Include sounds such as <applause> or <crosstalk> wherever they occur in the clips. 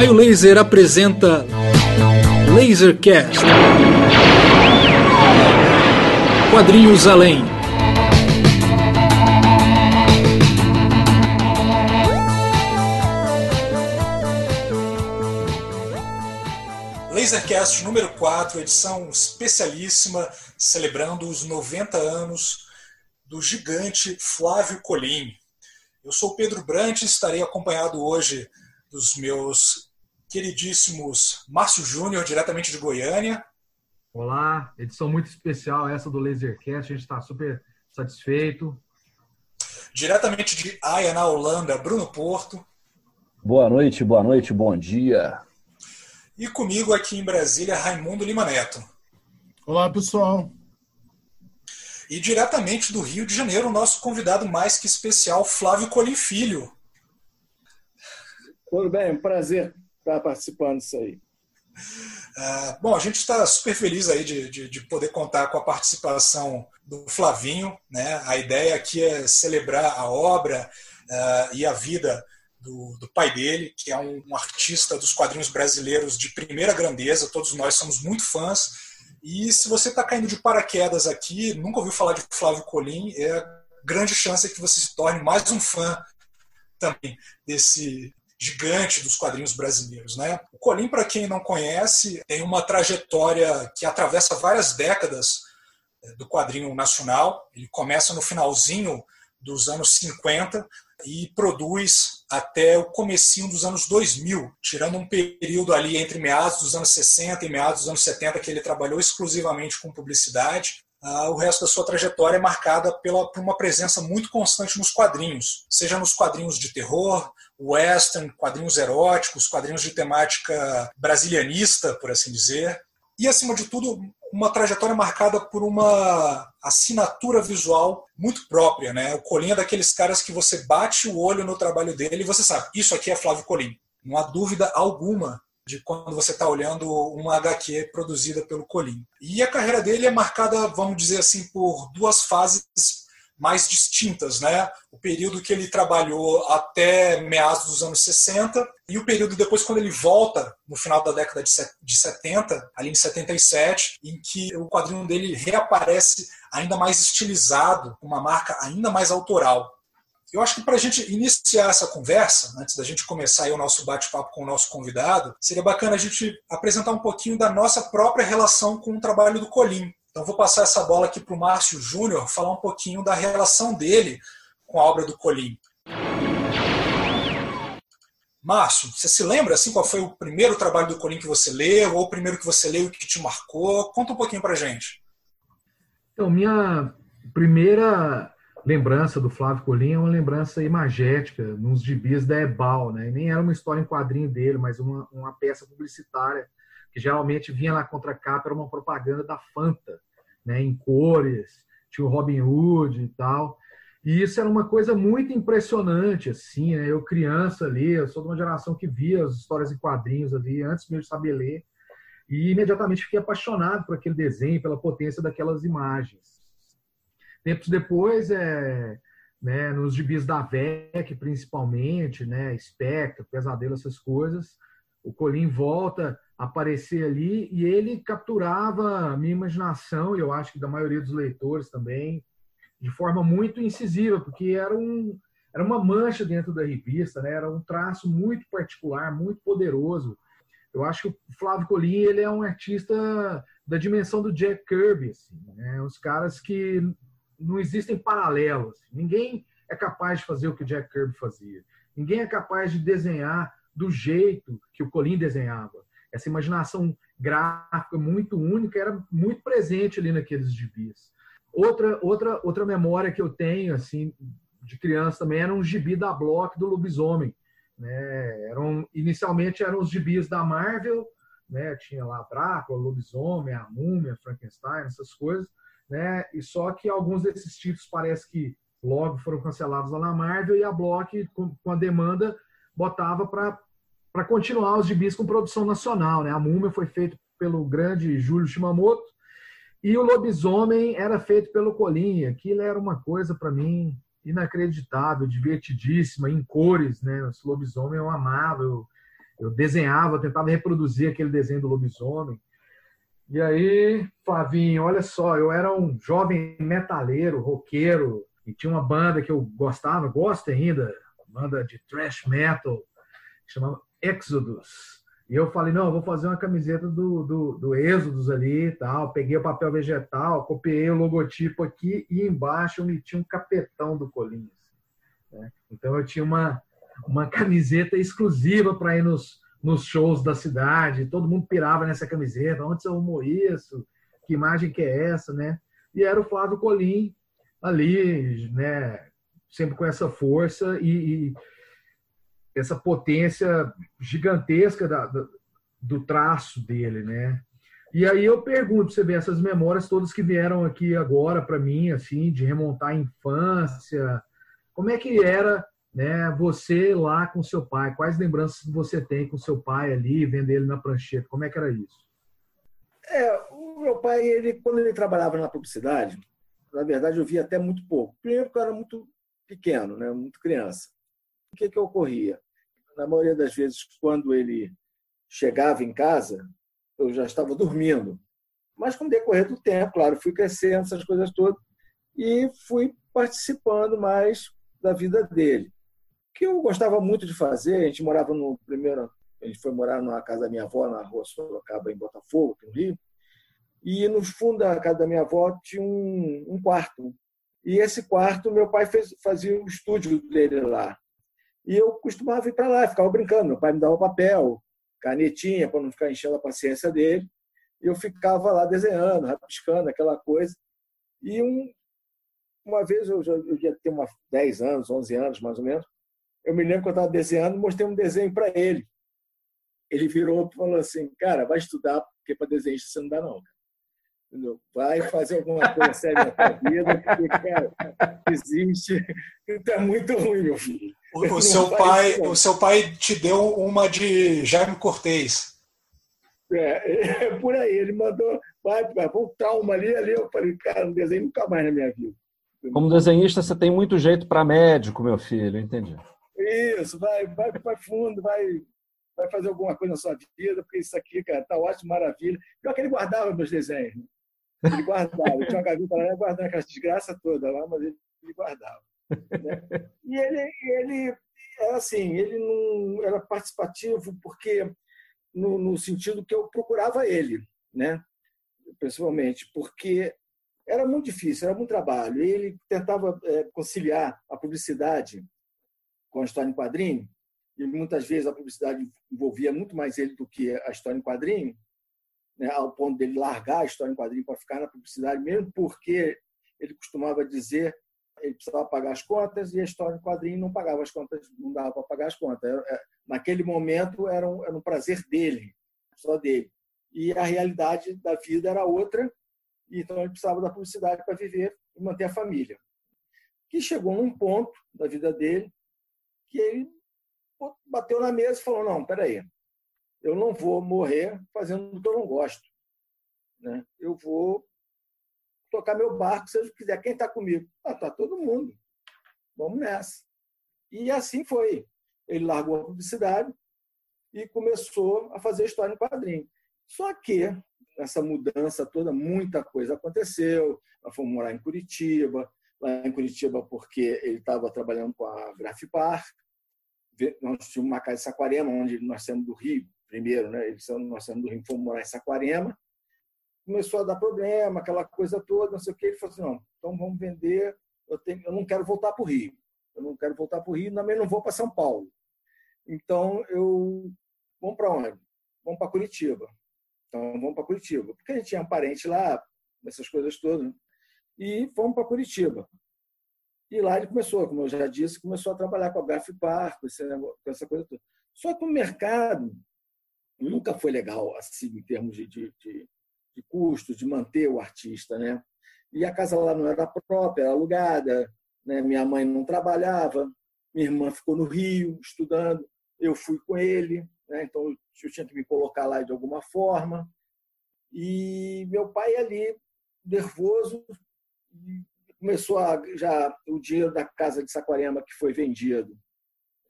Raio Laser apresenta Lasercast. Quadrinhos além. Lasercast número 4, edição especialíssima, celebrando os 90 anos do gigante Flávio Colim. Eu sou Pedro Brant e estarei acompanhado hoje dos meus queridíssimos Márcio Júnior, diretamente de Goiânia. Olá, edição muito especial essa do Lasercast, a gente está super satisfeito. Diretamente de Haia, na Holanda, Bruno Porto. Boa noite, boa noite, bom dia. E comigo aqui em Brasília, Raimundo Lima Neto. Olá, pessoal. E diretamente do Rio de Janeiro, o nosso convidado mais que especial, Flávio Colim Filho. Tudo bem, um prazer estar participando disso aí. Uh, bom, a gente está super feliz aí de, de, de, poder contar com a participação do Flavinho. Né? A ideia aqui é celebrar a obra uh, e a vida do, do, pai dele, que é um, um, artista dos quadrinhos brasileiros de primeira grandeza. Todos nós somos muito fãs. E se você está caindo de paraquedas aqui, nunca ouviu falar de Flávio Colim, é grande chance que você se torne mais um fã também desse gigante dos quadrinhos brasileiros. Né? O Colim, para quem não conhece, tem uma trajetória que atravessa várias décadas é, do quadrinho nacional. Ele começa no finalzinho dos anos 50 e produz até o comecinho dos anos 2000, tirando um período ali entre meados dos anos 60 e meados dos anos 70 que ele trabalhou exclusivamente com publicidade. Uh, o resto da sua trajetória é marcada pela, por uma presença muito constante nos quadrinhos, seja nos quadrinhos de terror, western, quadrinhos eróticos, quadrinhos de temática brasilianista, por assim dizer, e, acima de tudo, uma trajetória marcada por uma assinatura visual muito própria. Né? O Colim é daqueles caras que você bate o olho no trabalho dele e você sabe, isso aqui é Flávio Colim. Não há dúvida alguma de quando você está olhando uma HQ produzida pelo Colim. E a carreira dele é marcada, vamos dizer assim, por duas fases mais distintas, né? O período que ele trabalhou até meados dos anos 60 e o período depois quando ele volta no final da década de 70, ali em 77, em que o quadrinho dele reaparece ainda mais estilizado, uma marca ainda mais autoral. Eu acho que para a gente iniciar essa conversa, antes da gente começar o nosso bate-papo com o nosso convidado, seria bacana a gente apresentar um pouquinho da nossa própria relação com o trabalho do Colim. Então vou passar essa bola aqui para o Márcio Júnior falar um pouquinho da relação dele com a obra do Colim. Márcio, você se lembra assim qual foi o primeiro trabalho do Colim que você leu, ou o primeiro que você leu que te marcou? Conta um pouquinho para gente. Então, minha primeira lembrança do Flávio Colim é uma lembrança imagética, nos gibis da Ebal, né? nem era uma história em quadrinho dele, mas uma, uma peça publicitária, que geralmente vinha na contracapa, era uma propaganda da Fanta, né? em cores, tinha o Robin Hood e tal. E isso era uma coisa muito impressionante, assim, né? Eu criança ali, eu sou de uma geração que via as histórias em quadrinhos ali, antes mesmo de saber ler, e imediatamente fiquei apaixonado por aquele desenho, pela potência daquelas imagens. Tempos depois, é, né, nos gibis da VEC, principalmente, né, Spectre, Pesadelo, essas coisas, o Colim volta aparecer ali e ele capturava a minha imaginação, e eu acho que da maioria dos leitores também, de forma muito incisiva, porque era, um, era uma mancha dentro da revista, né, era um traço muito particular, muito poderoso. Eu acho que o Flávio Colim ele é um artista da dimensão do Jack Kirby, assim, né? os caras que não existem paralelos. Ninguém é capaz de fazer o que o Jack Kirby fazia. Ninguém é capaz de desenhar do jeito que o Colin desenhava. Essa imaginação gráfica muito única era muito presente ali naqueles gibis. Outra, outra, outra memória que eu tenho assim de criança também era um gibi da Block do Lobisomem. Né? Eram, inicialmente eram os gibis da Marvel, né? tinha lá Drácula, Lobisomem, a Múmia, Frankenstein, essas coisas né? E só que alguns desses títulos parece que logo foram cancelados lá na Marvel e a Block, com, com a demanda, botava para continuar os gibis com produção nacional, né? A Múmia foi feito pelo grande Júlio Shimamoto e o Lobisomem era feito pelo Colinha. Aquilo era uma coisa para mim inacreditável, divertidíssima, em cores, né? Esse Lobisomem eu amava, eu, Eu desenhava, tentava reproduzir aquele desenho do lobisomem. E aí, Flavinho, olha só, eu era um jovem metaleiro, roqueiro, e tinha uma banda que eu gostava, gosto ainda, banda de thrash metal, chamava Exodus. E eu falei, não, eu vou fazer uma camiseta do, do, do Êxodos ali e tal. Peguei o papel vegetal, copiei o logotipo aqui e embaixo eu meti um capetão do Colinhas. Né? Então eu tinha uma, uma camiseta exclusiva para ir nos, nos shows da cidade. Todo mundo pirava nessa camiseta. Onde você arrumou isso? Que imagem que é essa, né? E era o Flávio Colim ali, né? Sempre com essa força e, e essa potência gigantesca da, da, do traço dele, né? E aí eu pergunto, você vê essas memórias todas que vieram aqui agora para mim, assim, de remontar a infância, como é que era, né, você lá com seu pai? Quais lembranças você tem com seu pai ali, vendo ele na prancheta? Como é que era isso? É, o meu pai, ele quando ele trabalhava na publicidade, na verdade eu via até muito pouco. Primeiro porque eu era muito pequeno, né, muito criança. O que que ocorria? Na maioria das vezes, quando ele chegava em casa, eu já estava dormindo. Mas com o decorrer do tempo, claro, fui crescendo, essas coisas todas, e fui participando mais da vida dele. O que eu gostava muito de fazer, a gente morava no primeiro, a gente foi morar na casa da minha avó, na rua Sorocaba, em Botafogo, no Rio, e no fundo da casa da minha avó tinha um, um quarto. E esse quarto, meu pai fez, fazia o estúdio dele lá. E eu costumava ir para lá, ficava brincando. Meu pai me dava papel, canetinha, para não ficar enchendo a paciência dele. E eu ficava lá desenhando, rabiscando, aquela coisa. E um, uma vez, eu, já, eu ia ter uns 10 anos, 11 anos mais ou menos, eu me lembro que eu estava desenhando, mostrei um desenho para ele. Ele virou e falou assim: Cara, vai estudar, porque para desenhista você não dá, não. Entendeu? Vai fazer alguma coisa séria na tua vida, porque, cara, existe. Então é muito ruim, meu filho. O, o seu pai, o seu pai te deu uma de Jaime Cortez. É, é, por aí. Ele mandou, vai, vai, um trauma ali, ali. Eu falei, cara, não desenho nunca mais na minha vida. Como desenhista, você tem muito jeito para médico, meu filho, entendi. Isso, vai, vai, vai fundo, vai, vai fazer alguma coisa na sua vida, porque isso aqui, cara, tá ótimo, maravilha. Pior que ele guardava meus desenhos. Né? Ele guardava. Ele tinha uma gaveta lá, guardando aquela desgraça toda lá, mas ele, ele guardava. E ele, ele era assim, ele não era participativo porque no, no sentido que eu procurava ele, né? Pessoalmente, porque era muito difícil, era muito trabalho. Ele tentava é, conciliar a publicidade com a história em quadrinho, e muitas vezes a publicidade envolvia muito mais ele do que a história em quadrinho, né, ao ponto dele largar a história em quadrinho para ficar na publicidade, mesmo porque ele costumava dizer ele precisava pagar as contas e a história em quadrinho não pagava as contas, não dava para pagar as contas. É, naquele momento era um, era um prazer dele, só dele. E a realidade da vida era outra, então ele precisava da publicidade para viver e manter a família. Que chegou num ponto da vida dele que ele bateu na mesa e falou: Não, peraí, eu não vou morrer fazendo o que eu não gosto. Né? Eu vou tocar meu barco, se ele quiser. Quem está comigo? Ah, tá todo mundo. Vamos nessa. E assim foi. Ele largou a publicidade e começou a fazer história em quadrinho. Só que essa mudança toda, muita coisa aconteceu. Nós fomos morar em Curitiba, lá em Curitiba porque ele estava trabalhando com a Grafipar. Nós tínhamos uma casa em Saquarema, onde nós saímos do Rio primeiro, né? Nós saímos do Rio, fomos morar em Saquarema começou a dar problema, aquela coisa toda, não sei o que. Ele falou assim: não, então vamos vender. Eu, tenho, eu não quero voltar para o Rio. Eu não quero voltar para o Rio, também não vou para São Paulo. Então, eu. Vamos para onde? Vamos para Curitiba. Então, vamos para Curitiba. Porque a gente tinha um parente lá, essas coisas todas. E fomos para Curitiba. E lá ele começou, como eu já disse, começou a trabalhar com a Grafipar, com, com essa coisa toda. Só que o mercado nunca foi legal, assim, em termos de, de, de de custo, de manter o artista. Né? E a casa lá não era própria, era alugada, né? minha mãe não trabalhava, minha irmã ficou no Rio estudando, eu fui com ele, né? então eu tinha que me colocar lá de alguma forma. E meu pai ali, nervoso, começou a já o dinheiro da casa de Saquarema que foi vendido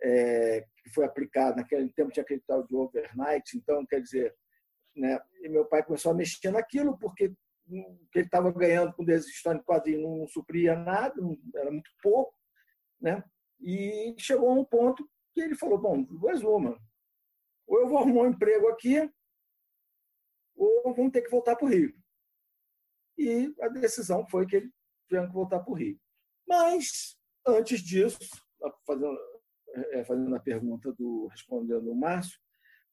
é, que foi aplicado. Naquele tempo tinha aquele tal de overnight, então, quer dizer, né, e meu pai começou a mexer naquilo, porque o que ele estava ganhando com história de quadrinho não supria nada, era muito pouco, né? E chegou a um ponto que ele falou: bom, duas uma. Ou eu vou arrumar um emprego aqui, ou vamos ter que voltar para o Rio. E a decisão foi que ele tinha que voltar para o Rio. Mas, antes disso, fazendo, é, fazendo a pergunta do respondendo o Márcio,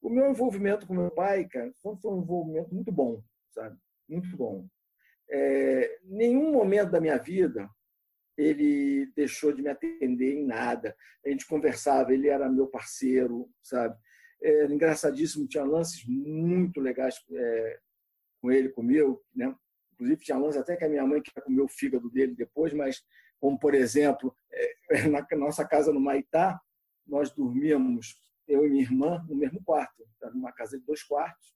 o meu envolvimento com meu pai, cara, foi um envolvimento muito bom, sabe? Muito bom. É, nenhum momento da minha vida ele deixou de me atender em nada. A gente conversava, ele era meu parceiro, sabe? Era engraçadíssimo, tinha lances muito legais é, com ele, comigo, né? Inclusive tinha lances até que a minha mãe queria comer o fígado dele depois, mas como por exemplo, é, <laughs> na nossa casa no Maitá, nós dormíamos eu e minha irmã no mesmo quarto, era numa casa de dois quartos,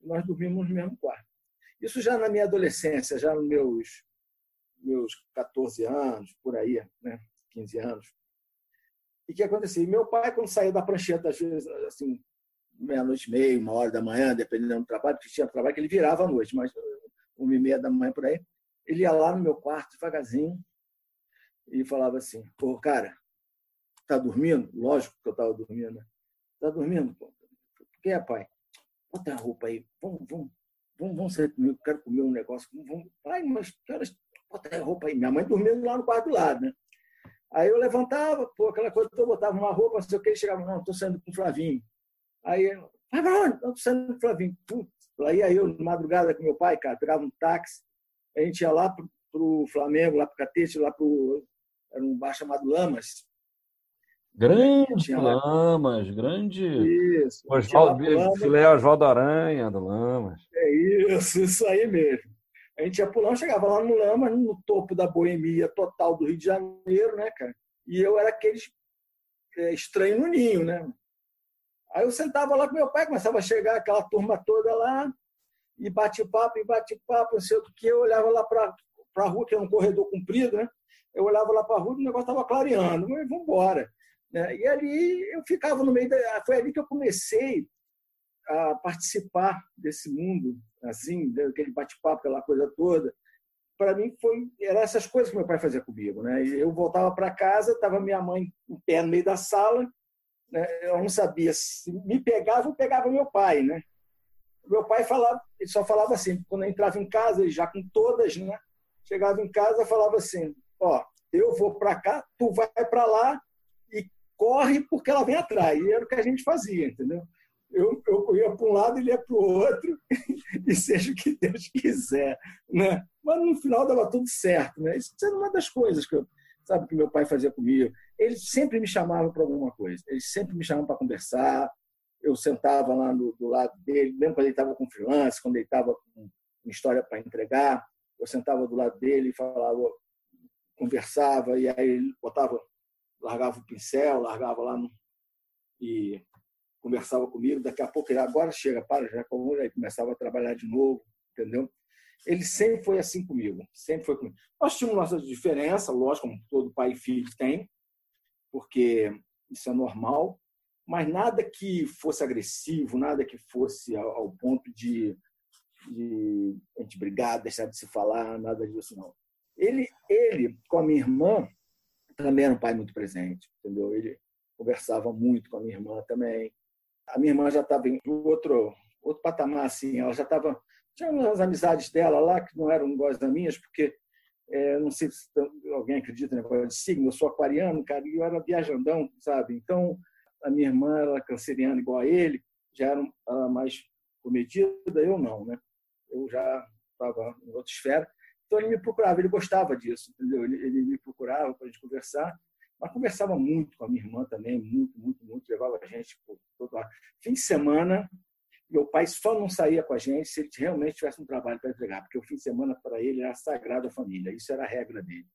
e nós dormíamos no mesmo quarto. Isso já na minha adolescência, já nos meus meus 14 anos, por aí, né? 15 anos. E o que acontecia? Meu pai, quando saía da prancheta, às vezes, assim, meia-noite e meia, uma hora da manhã, dependendo do trabalho, porque tinha trabalho que ele virava à noite, mas uma e meia da manhã por aí, ele ia lá no meu quarto, devagarzinho, e falava assim, pô, cara, tá dormindo? Lógico que eu tava dormindo, né? Tá dormindo? Pô? Por que é, pai? Bota a roupa aí, vamos, vamos, vamos, vamos sair comigo, quero comer um negócio. Vamos. Pai, mas que bota a roupa aí. Minha mãe dormindo lá no quarto do lado, né? Aí eu levantava, pô, aquela coisa, eu botava uma roupa, não sei o que, ele chegava, não, estou saindo com o Flavinho. Aí, vai pra onde? Estou saindo com o Flavinho. Putz, aí, eu, madrugada com meu pai, cara, pegava um táxi, a gente ia lá pro, pro Flamengo, lá pro Catete, lá pro. Era um bar chamado Lamas. Grande Lamas, grande. Isso. Osvaldo, filé Oswaldo Aranha do Lamas. É isso, isso aí mesmo. A gente ia pular, chegava lá no Lama, no topo da boemia total do Rio de Janeiro, né, cara? E eu era aquele é, estranho no ninho, né? Aí eu sentava lá com meu pai, começava a chegar aquela turma toda lá, e bate-papo, e bate-papo, não sei o que. Eu olhava lá para a rua, que é um corredor comprido, né? Eu olhava lá para a rua e o negócio estava clareando. Mas vamos embora. Né? E ali eu ficava no meio da. Foi ali que eu comecei a participar desse mundo, assim, aquele bate-papo, aquela coisa toda. Para mim foi era essas coisas que meu pai fazia comigo, né? Eu voltava para casa, estava minha mãe em pé no meio da sala, né? eu não sabia se me pegava ou pegava meu pai, né? Meu pai falava, ele só falava assim, quando eu entrava em casa, ele já com todas, né? Chegava em casa, falava assim: "Ó, eu vou para cá, tu vai para lá corre porque ela vem atrás". E era o que a gente fazia, entendeu? eu, eu ia para um lado, ele ia para o outro, <laughs> e seja o que Deus quiser. Né? Mas no final dava tudo certo. Né? Isso era uma das coisas que, eu, sabe, que meu pai fazia comigo. Ele sempre me chamava para alguma coisa, ele sempre me chamava para conversar. Eu sentava lá do, do lado dele, mesmo quando ele estava com freelance, quando ele estava com história para entregar, eu sentava do lado dele e falava, conversava, e aí ele botava, largava o pincel, largava lá no, e conversava comigo, daqui a pouco ele agora chega, para, já como aí começava a trabalhar de novo, entendeu? Ele sempre foi assim comigo, sempre foi comigo. Nós tínhamos nossa diferença, lógico, como todo pai e filho tem, porque isso é normal, mas nada que fosse agressivo, nada que fosse ao, ao ponto de, de a gente brigar, deixar de se falar, nada disso não. Ele, ele com a minha irmã, também era um pai muito presente, entendeu? Ele conversava muito com a minha irmã também a minha irmã já estava em outro, outro patamar, assim, ela já estava. Tinha umas amizades dela lá que não eram iguais das minhas, porque é, não sei se alguém acredita no negócio de signo, eu sou aquariano, cara, e eu era viajandão, sabe? Então, a minha irmã era canceriana igual a ele, já era, era mais comedida, eu não, né? Eu já estava em outra esfera. Então, ele me procurava, ele gostava disso, entendeu? Ele, ele me procurava para a gente conversar. Mas conversava muito com a minha irmã também, muito, muito, muito. Levava a gente por todo lado. Fim de semana, meu pai só não saía com a gente se ele realmente tivesse um trabalho para entregar, porque o fim de semana para ele era sagrado a família. Isso era a regra dele.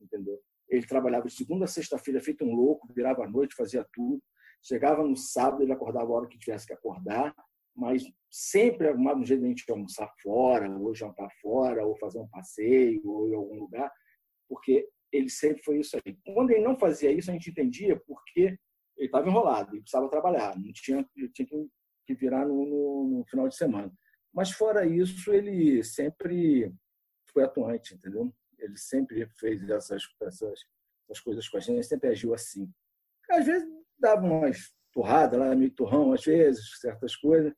Entendeu? Ele trabalhava de segunda a sexta-feira, feito um louco, virava à noite, fazia tudo. Chegava no sábado, ele acordava a hora que tivesse que acordar, mas sempre arrumava um jeito de a gente almoçar fora, ou jantar fora, ou fazer um passeio, ou em algum lugar, porque ele sempre foi isso aí. Quando ele não fazia isso, a gente entendia porque ele estava enrolado, ele precisava trabalhar, não tinha, tinha que virar no, no, no, final de semana. Mas fora isso, ele sempre foi atuante, entendeu? Ele sempre fez essas, essas, essas coisas com a gente, sempre agiu assim. Às vezes dava umas torradas lá, meio turrão, às vezes, certas coisas.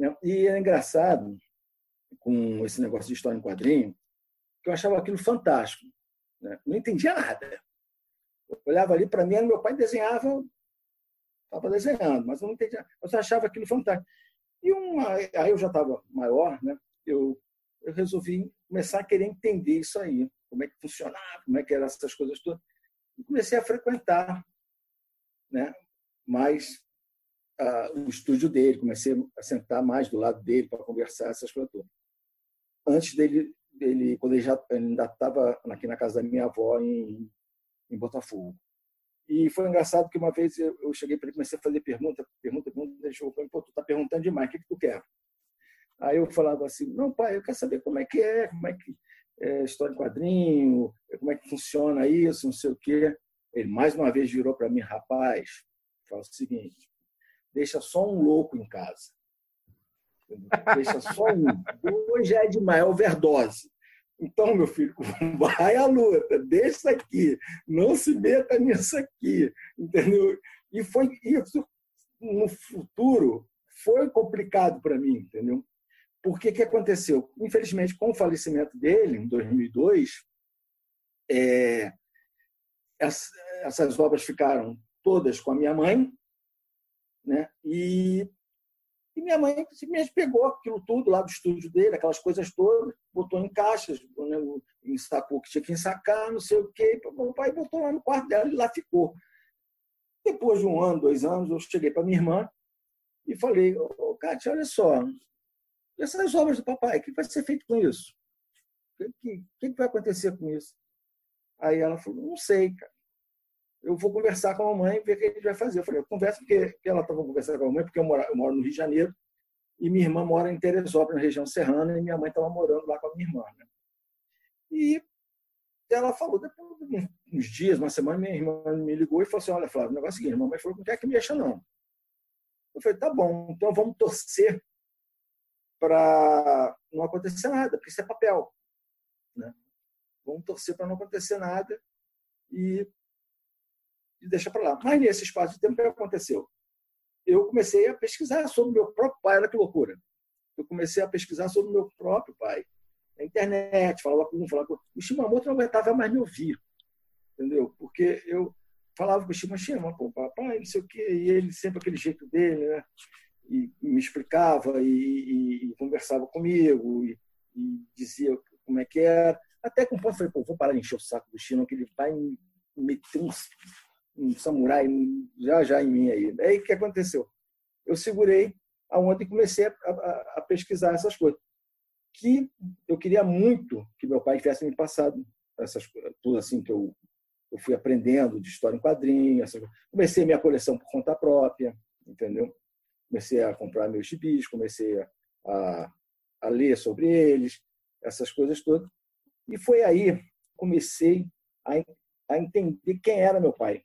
Né? E é engraçado, com esse negócio de história em quadrinho, que eu achava aquilo fantástico. Né? Não entendia nada. Eu olhava ali, para mim, meu pai desenhava, estava desenhando, mas eu não entendia. Eu achava aquilo fantástico. E uma, aí eu já estava maior, né? eu, eu resolvi começar a querer entender isso aí, como é que funcionava, como é que eram essas coisas todas. E comecei a frequentar né? mais o estúdio dele, comecei a sentar mais do lado dele para conversar essas coisas todas. Antes dele ele, quando ele já ele ainda estava aqui na casa da minha avó em, em Botafogo. E foi engraçado que uma vez eu, eu cheguei para ele, comecei a fazer pergunta, pergunta, pergunta, ele chegou para mim, pô, tu tá perguntando demais, o que, que tu quer? Aí eu falava assim, não, pai, eu quero saber como é que é, como é que é história de quadrinho, como é que funciona isso, não sei o quê. Ele mais uma vez virou para mim, rapaz, fala o seguinte, deixa só um louco em casa. Deixa só um. Dois já é demais, é overdose. Então, meu filho, <laughs> vai à luta, deixa aqui, não se meta nisso aqui, entendeu? E foi isso no futuro foi complicado para mim, entendeu? Porque que aconteceu? Infelizmente, com o falecimento dele em 2002, é, essas obras ficaram todas com a minha mãe, né? E e minha mãe simplesmente pegou aquilo tudo lá do estúdio dele, aquelas coisas todas, botou em caixas, né, ensacou o que tinha que ensacar, não sei o quê. Meu pai botou lá no quarto dela e lá ficou. Depois de um ano, dois anos, eu cheguei para minha irmã e falei: Ô, Kátia, olha só, essas obras do papai, o que vai ser feito com isso? O que, que, que vai acontecer com isso? Aí ela falou: Não sei, cara eu vou conversar com a mamãe ver o que a gente vai fazer. Eu falei, eu converso porque ela estava conversando com a mamãe, porque eu moro, eu moro, no Rio de Janeiro e minha irmã mora em Teresópolis, na região serrana, e minha mãe estava morando lá com a minha irmã. Né? E ela falou, depois de uns dias, uma semana, minha irmã me ligou e falou assim, olha, Flávio, o negócio é o seguinte, mamãe falou, não quer que mexa, não. Eu falei, tá bom, então vamos torcer para não acontecer nada, porque isso é papel. Né? Vamos torcer para não acontecer nada e e deixa para lá. Mas nesse espaço de tempo, o que aconteceu? Eu comecei a pesquisar sobre meu próprio pai, olha que loucura. Eu comecei a pesquisar sobre meu próprio pai. Na internet, falava com um, falava com O Shimamoto não aguentava mais me ouvir, entendeu? Porque eu falava com o Shimashima, pô, papai, não sei o quê, e ele sempre aquele jeito dele, né? E, me explicava e, e, e conversava comigo e, e, dizia como é que era. Até com um ponto, falei, pô, vou parar de encher o saco do Chino, que ele vai me meter um samurai já já em mim aí. Aí o que aconteceu? Eu segurei aonde comecei a, a, a, pesquisar essas coisas. Que eu queria muito que meu pai tivesse me passado essas tudo assim que eu, eu fui aprendendo de história em quadrinhos. Essas, comecei minha coleção por conta própria, entendeu? Comecei a comprar meus gibis, comecei a, a ler sobre eles, essas coisas todas. E foi aí comecei a, a entender quem era meu pai.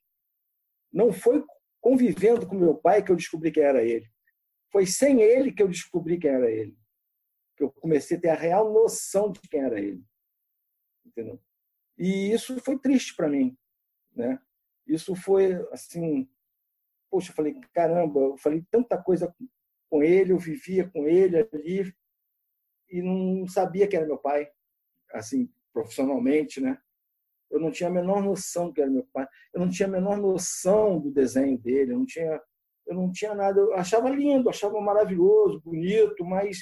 Não foi convivendo com meu pai que eu descobri quem era ele. Foi sem ele que eu descobri quem era ele. Que eu comecei a ter a real noção de quem era ele. Entendeu? E isso foi triste para mim, né? Isso foi assim, poxa, eu falei, caramba, eu falei tanta coisa com ele, eu vivia com ele ali e não sabia quem era meu pai, assim, profissionalmente, né? Eu não tinha a menor noção que era meu pai, eu não tinha a menor noção do desenho dele, eu não tinha, eu não tinha nada, eu achava lindo, achava maravilhoso, bonito, mas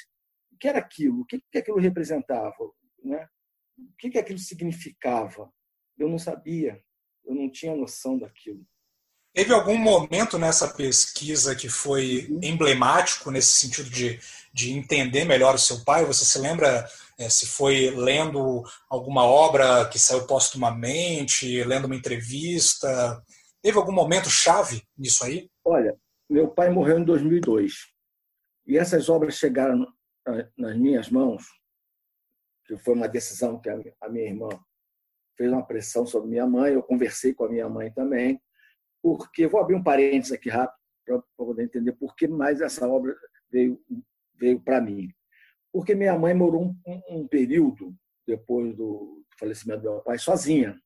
o que era aquilo? O que, que aquilo representava? Né? O que, que aquilo significava? Eu não sabia, eu não tinha noção daquilo. Teve algum momento nessa pesquisa que foi emblemático nesse sentido de, de entender melhor o seu pai? Você se lembra é, se foi lendo alguma obra que saiu póstumamente, lendo uma entrevista? Teve algum momento chave nisso aí? Olha, meu pai morreu em 2002 e essas obras chegaram nas minhas mãos, que foi uma decisão que a minha irmã fez uma pressão sobre minha mãe, eu conversei com a minha mãe também, porque, vou abrir um parênteses aqui rápido, para poder entender por que mais essa obra veio, veio para mim. Porque minha mãe morou um, um, período, depois do falecimento do meu pai, sozinha,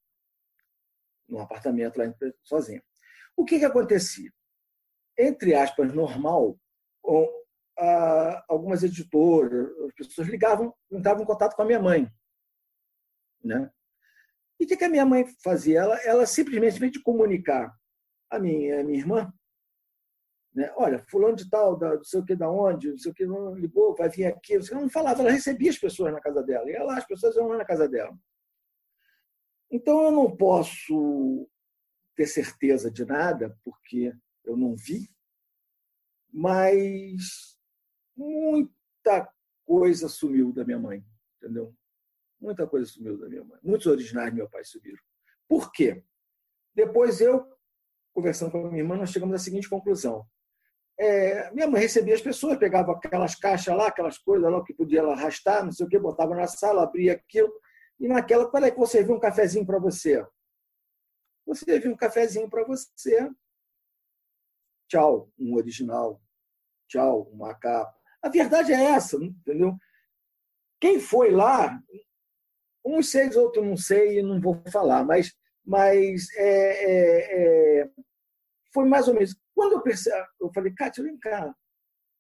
num apartamento lá sozinha. O que, que acontecia? Entre aspas, normal, algumas editoras, as pessoas ligavam, entravam em contato com a minha mãe. Né? E o que, que a minha mãe fazia? Ela, ela simplesmente, veio de comunicar a minha, a minha irmã, né? olha, fulano de tal, da, não sei o que, da onde, não sei o que, não ligou, vai vir aqui. Ela não falava, ela recebia as pessoas na casa dela. E lá, as pessoas iam lá na casa dela. Então, eu não posso ter certeza de nada, porque eu não vi, mas muita coisa sumiu da minha mãe, entendeu? Muita coisa sumiu da minha mãe. Muitos originais do meu pai subiram. Por quê? Depois eu, conversando com a minha irmã, nós chegamos à seguinte conclusão. É, minha mãe recebia as pessoas, pegava aquelas caixas lá, aquelas coisas lá que podia arrastar, não sei o que, botava na sala, abria aquilo, e naquela, qual é que você viu um cafezinho para você? Você viu um cafezinho para você. Tchau, um original. Tchau, uma capa. A verdade é essa, entendeu? Quem foi lá, uns seis, outros não sei, não vou falar, mas, mas é, é, é, foi mais ou menos. Quando eu percebi, eu falei, Cátia, vem cá.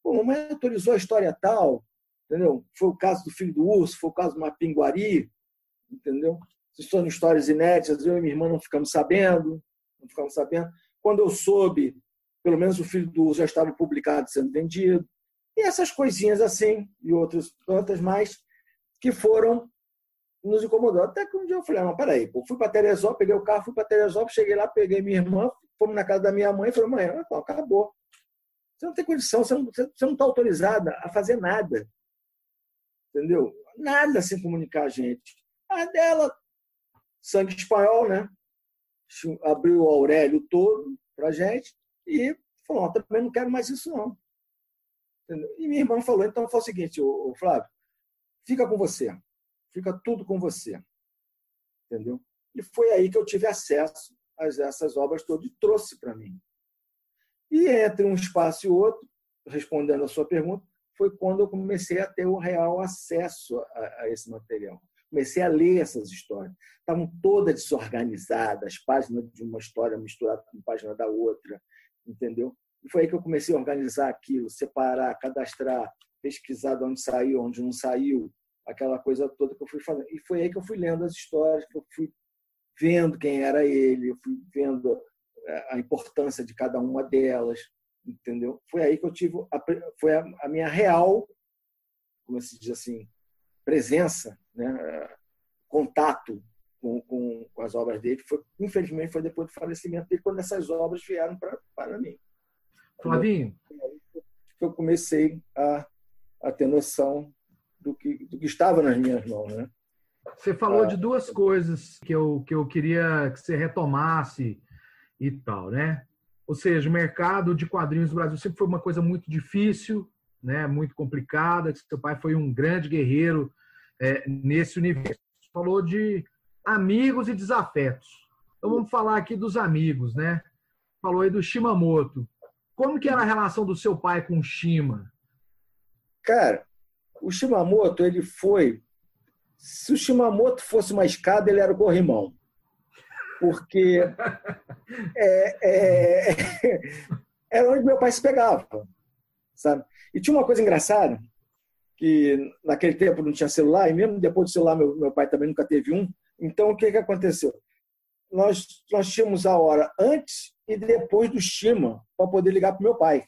Pô, mamãe autorizou a história tal, entendeu? Foi o caso do filho do urso, foi o caso do Mapinguari, entendeu? São histórias inéditas, eu e minha irmã não ficamos sabendo, não ficamos sabendo. Quando eu soube, pelo menos o filho do urso já estava publicado sendo vendido. E essas coisinhas assim, e outras tantas mais, que foram nos incomodando. Até que um dia eu falei, não, peraí, eu fui para Teresópolis, peguei o carro, fui para Teresópolis, cheguei lá, peguei minha irmã, fomos na casa da minha mãe e falei, mãe, então, acabou. Você não tem condição, você não está autorizada a fazer nada. Entendeu? Nada sem comunicar a gente. A dela, sangue espanhol, né? Abriu o Aurélio todo para gente e falou, também não quero mais isso não. Entendeu? E minha irmã falou, então foi o seguinte, o Flávio, fica com você, fica tudo com você. Entendeu? E foi aí que eu tive acesso a essas obras todas e trouxe para mim. E entre um espaço e outro, respondendo a sua pergunta, foi quando eu comecei a ter o real acesso a, a esse material. Comecei a ler essas histórias. Estavam todas desorganizadas, páginas de uma história misturada com página da outra, entendeu? E foi aí que eu comecei a organizar aquilo, separar, cadastrar, pesquisar de onde saiu, onde não saiu, aquela coisa toda que eu fui fazendo. E foi aí que eu fui lendo as histórias, que eu fui vendo quem era ele, eu fui vendo é, a importância de cada uma delas, entendeu? Foi aí que eu tive a, foi a, a minha real, como se diz assim, presença, né? contato com, com, com, as obras dele. Foi, infelizmente, foi depois do falecimento dele, quando essas obras vieram pra, para mim. Flavinho. Eu comecei a, a ter noção do que, do que estava nas minhas mãos. Né? Você falou ah, de duas coisas que eu, que eu queria que você retomasse e tal, né? Ou seja, o mercado de quadrinhos no Brasil sempre foi uma coisa muito difícil, né? muito complicada, seu pai foi um grande guerreiro é, nesse universo. Você falou de amigos e desafetos. Então vamos falar aqui dos amigos, né? Falou aí do Shimamoto. Como que era a relação do seu pai com o Shima? Cara, o Shimamoto, ele foi. Se o Shimamoto fosse uma escada, ele era o corrimão. Porque <laughs> é, é, <laughs> era onde meu pai se pegava. Sabe? E tinha uma coisa engraçada, que naquele tempo não tinha celular, e mesmo depois do celular, meu, meu pai também nunca teve um. Então, o que, que aconteceu? Nós, nós tínhamos a hora antes e depois do Shima para poder ligar para meu pai.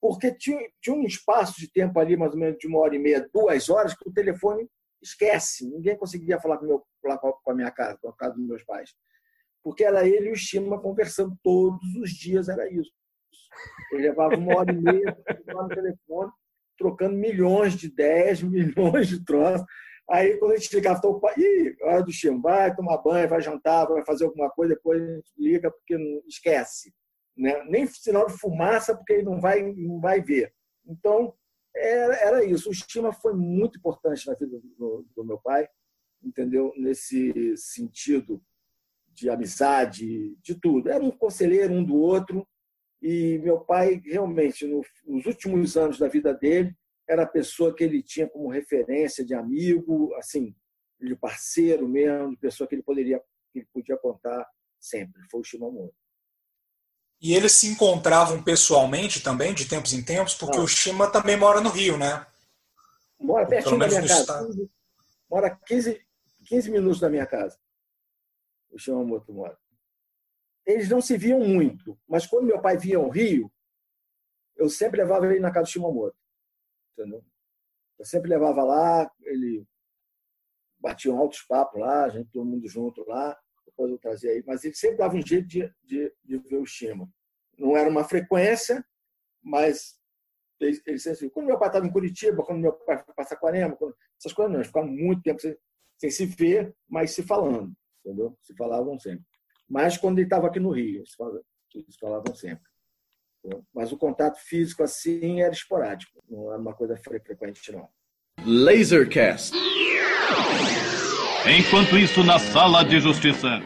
Porque tinha, tinha um espaço de tempo ali, mais ou menos de uma hora e meia, duas horas, que o telefone esquece. Ninguém conseguia falar com, meu, com a minha casa, com a casa dos meus pais. Porque era ele e o Shima conversando todos os dias, era isso. Ele levava uma hora e meia no telefone, trocando milhões de ideias, <laughs> milhões de troços. Aí, quando a gente ligava, então, ih, hora do Chico, vai tomar banho, vai jantar, vai fazer alguma coisa, depois a gente liga, porque não esquece. Né? Nem sinal de fumaça, porque ele não vai, não vai ver. Então, era, era isso. O estima foi muito importante na vida do, do, meu pai. entendeu? Nesse sentido de amizade, de tudo. Era um conselheiro um do outro e meu pai realmente nos últimos anos da vida dele era a pessoa que ele tinha como referência de amigo, assim, de parceiro mesmo, de pessoa que ele poderia que ele podia contar sempre. Foi o Shimamoto. E eles se encontravam pessoalmente também, de tempos em tempos, porque Não. o Shima também mora no Rio, né? Mora pertinho da minha casa. Mora 15, 15 minutos da minha casa. O Shimamoto mora. Eles não se viam muito, mas quando meu pai vinha ao Rio, eu sempre levava ele na casa do Shimamoto. Entendeu? Eu sempre levava lá, ele batia um altos papos lá, a gente todo mundo junto lá depois eu trazia aí, mas ele sempre dava um jeito de, de, de ver o Shima. Não era uma frequência, mas ele, ele sempre. Quando meu pai estava em Curitiba, quando meu pai foi para Saquarema, quando, essas coisas não, eles ficaram muito tempo sem, sem, se ver, mas se falando, entendeu? Se falavam sempre. Mas quando ele estava aqui no Rio, eles falavam, eles falavam sempre. Mas o contato físico assim era esporádico, não era uma coisa frequente, não. Lasercast. Enquanto isso, na sala de justiça.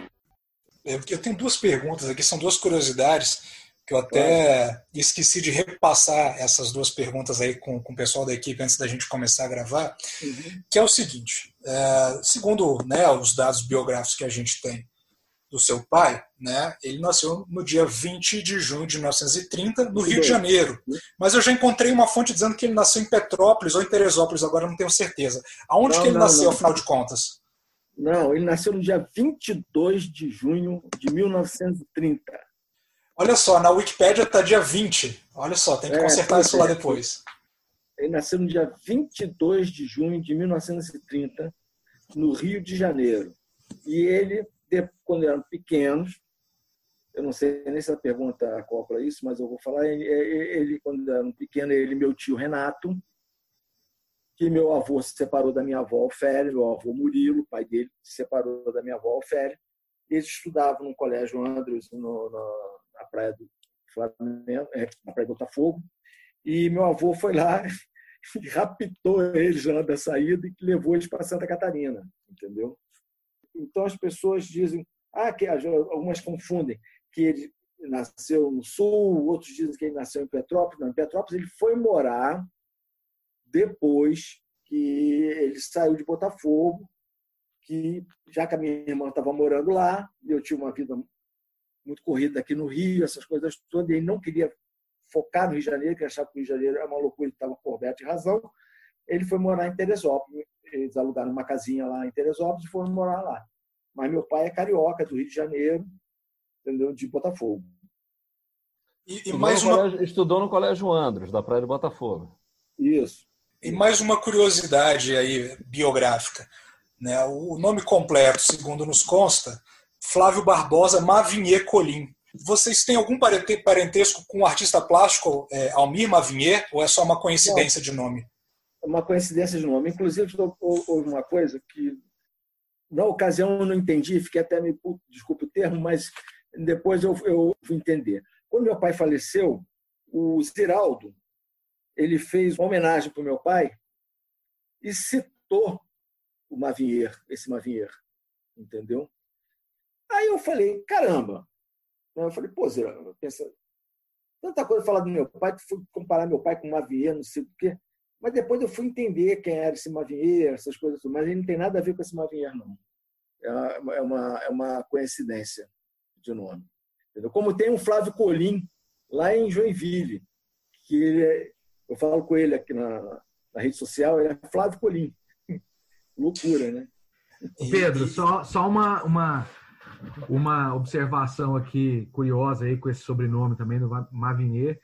É, eu tenho duas perguntas aqui, são duas curiosidades que eu até esqueci de repassar essas duas perguntas aí com, com o pessoal da equipe antes da gente começar a gravar, uhum. que é o seguinte, é, segundo né, os dados biográficos que a gente tem do seu pai, né, ele nasceu no dia 20 de junho de 1930, no Rio de Janeiro. Mas eu já encontrei uma fonte dizendo que ele nasceu em Petrópolis ou em Teresópolis, agora não tenho certeza. Aonde não, que ele não, nasceu, não. afinal de contas? Não, ele nasceu no dia 22 de junho de 1930. Olha só, na Wikipédia está dia 20. Olha só, tem que é, consertar isso lá é. depois. Ele nasceu no dia 22 de junho de 1930, no Rio de Janeiro. E ele, quando eram pequenos, eu não sei nem se a pergunta acopla isso, mas eu vou falar, ele, quando era pequeno, ele meu tio Renato, que meu avô se separou da minha avó Ofélia, meu avô Murilo, pai dele, se separou da minha avó Ofélia. Eles estudavam no Colégio Andros, no, no, na praia do Flamengo, é, na praia do Botafogo. E meu avô foi lá <laughs> e raptou eles lá da saída e levou eles para Santa Catarina, entendeu? Então as pessoas dizem, ah, que algumas confundem que ele nasceu no Sul, outros dizem que ele nasceu em Petrópolis. Não, em Petrópolis ele foi morar depois que ele saiu de Botafogo, que já que a minha irmã estava morando lá, eu tinha uma vida muito corrida aqui no Rio, essas coisas todas, e ele não queria focar no Rio de Janeiro, que achava que o Rio de Janeiro era uma loucura, ele estava coberto de razão. Ele foi morar em Teresópolis. Eles alugaram uma casinha lá em Teresópolis e foram morar lá. Mas meu pai é carioca, do Rio de Janeiro, entendeu? de Botafogo. E, e mais uma... Colégio, estudou no Colégio Andros, da Praia do Botafogo. Isso. E mais uma curiosidade aí biográfica. Né? O nome completo, segundo nos consta, Flávio Barbosa Mavinier Colim. Vocês têm algum parentesco com o artista plástico é, Almir Mavinier ou é só uma coincidência Não, de nome? É uma coincidência de nome. Inclusive, houve uma coisa que, na ocasião, eu não entendi, fiquei até meio, desculpe o termo, mas depois eu, eu fui entender. Quando meu pai faleceu, o Ziraldo, ele fez uma homenagem para o meu pai e citou o Mavinier, esse Mavinier, entendeu? Aí eu falei, caramba. Eu falei, pô, Zé, pensa, tanta coisa falar do meu pai, tu fui comparar meu pai com o Mavinier, não sei o quê. Mas depois eu fui entender quem era esse Mavinier, essas coisas, mas ele não tem nada a ver com esse Mavinier, não. É uma, é uma coincidência de nome. Entendeu? Como tem um Flávio Colim, lá em Joinville, que eu falo com ele aqui na, na rede social, ele é Flávio Colim. <laughs> Loucura, né? Pedro, só, só uma, uma, uma observação aqui curiosa aí com esse sobrenome também do Mavinier.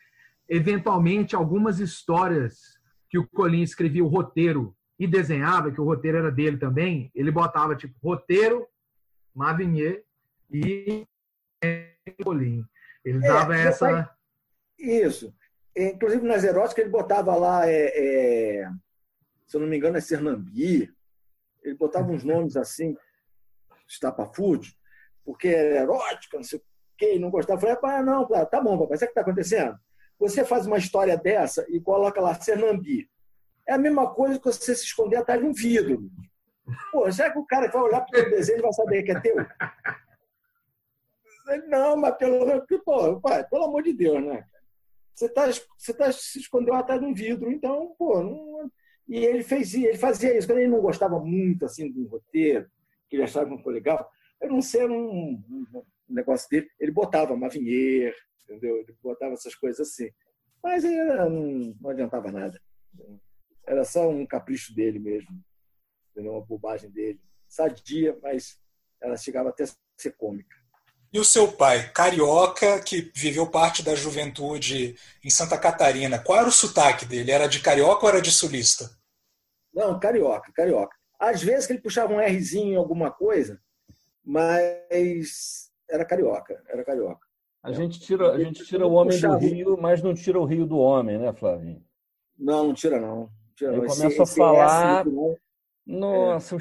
Eventualmente, algumas histórias que o Colim escrevia o roteiro e desenhava, que o roteiro era dele também, ele botava tipo roteiro, Mavinier e Colim. Ele é, dava essa. Pai... Isso. Inclusive nas eróticas ele botava lá, é, é, se eu não me engano, é Sernambi. Ele botava uns <laughs> nomes assim, estapafúrdio, porque era erótica, não sei o quê, não gostava. Falei, ah, não, tá bom, papai, sabe o que está acontecendo? Você faz uma história dessa e coloca lá Sernambi. É a mesma coisa que você se esconder atrás de um vidro. Pô, será que o cara que vai olhar para o desenho vai saber que é teu? Não, mas pelo, pô, pai, pelo amor de Deus, né? Você está você tá se escondendo atrás de um vidro, então, pô, não... e ele fez ele fazia isso. Quando ele não gostava muito assim do roteiro, que ele achava muito legal, eu não sei, um, um negócio dele, ele botava Mavinier, entendeu? Ele botava essas coisas assim. Mas era, não, não adiantava nada. Era só um capricho dele mesmo, entendeu? uma bobagem dele. Sadia, mas ela chegava até a ser cômica. E o seu pai, carioca, que viveu parte da juventude em Santa Catarina, qual era o sotaque dele? Era de carioca ou era de sulista? Não, carioca, carioca. Às vezes que ele puxava um Rzinho em alguma coisa, mas era carioca, era carioca. A gente tira, a gente tira o homem do Rio, mas não tira o Rio do homem, né, Flavinho? Não, não tira não. Tira, Eu começo a falar. Nossa,